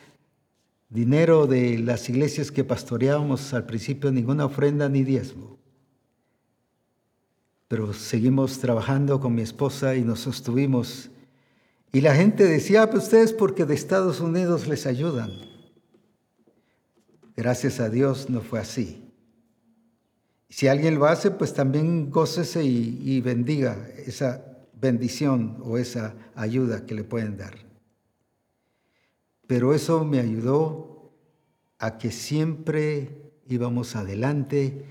dinero de las iglesias que pastoreábamos al principio, ninguna ofrenda ni diezmo. Pero seguimos trabajando con mi esposa y nos sostuvimos. Y la gente decía, ah, pues ustedes porque de Estados Unidos les ayudan. Gracias a Dios no fue así. Si alguien lo hace, pues también gócese y, y bendiga esa bendición o esa ayuda que le pueden dar. Pero eso me ayudó a que siempre íbamos adelante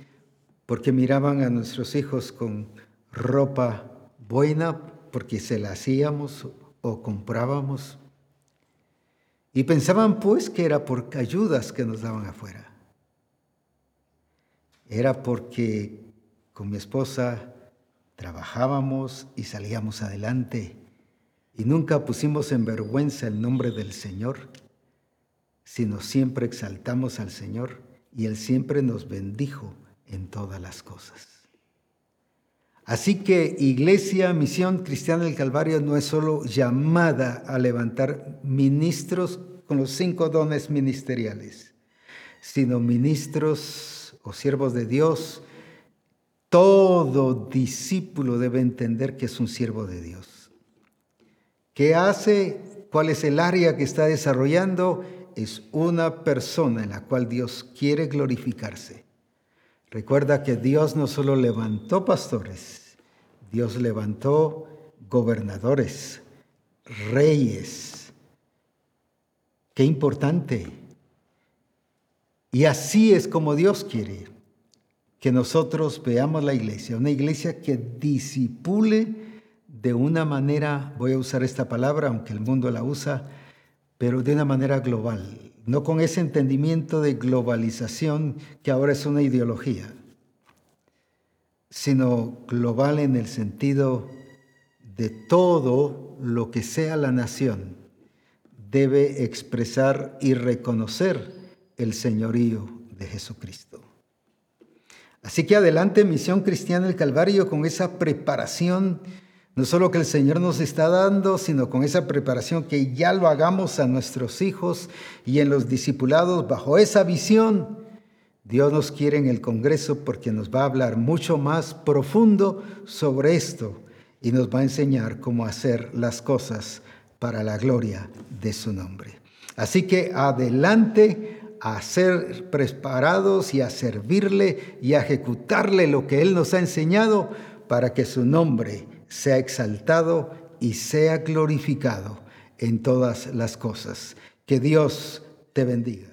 porque miraban a nuestros hijos con ropa buena porque se la hacíamos o comprábamos. Y pensaban pues que era por ayudas que nos daban afuera era porque con mi esposa trabajábamos y salíamos adelante y nunca pusimos en vergüenza el nombre del Señor, sino siempre exaltamos al Señor y Él siempre nos bendijo en todas las cosas. Así que Iglesia Misión Cristiana del Calvario no es solo llamada a levantar ministros con los cinco dones ministeriales, sino ministros o siervos de Dios, todo discípulo debe entender que es un siervo de Dios. ¿Qué hace? ¿Cuál es el área que está desarrollando? Es una persona en la cual Dios quiere glorificarse. Recuerda que Dios no solo levantó pastores, Dios levantó gobernadores, reyes. Qué importante. Y así es como Dios quiere que nosotros veamos la iglesia, una iglesia que disipule de una manera, voy a usar esta palabra, aunque el mundo la usa, pero de una manera global, no con ese entendimiento de globalización que ahora es una ideología, sino global en el sentido de todo lo que sea la nación debe expresar y reconocer el señorío de Jesucristo. Así que adelante, Misión Cristiana del Calvario, con esa preparación, no solo que el Señor nos está dando, sino con esa preparación que ya lo hagamos a nuestros hijos y en los discipulados bajo esa visión. Dios nos quiere en el Congreso porque nos va a hablar mucho más profundo sobre esto y nos va a enseñar cómo hacer las cosas para la gloria de su nombre. Así que adelante a ser preparados y a servirle y a ejecutarle lo que Él nos ha enseñado para que su nombre sea exaltado y sea glorificado en todas las cosas. Que Dios te bendiga.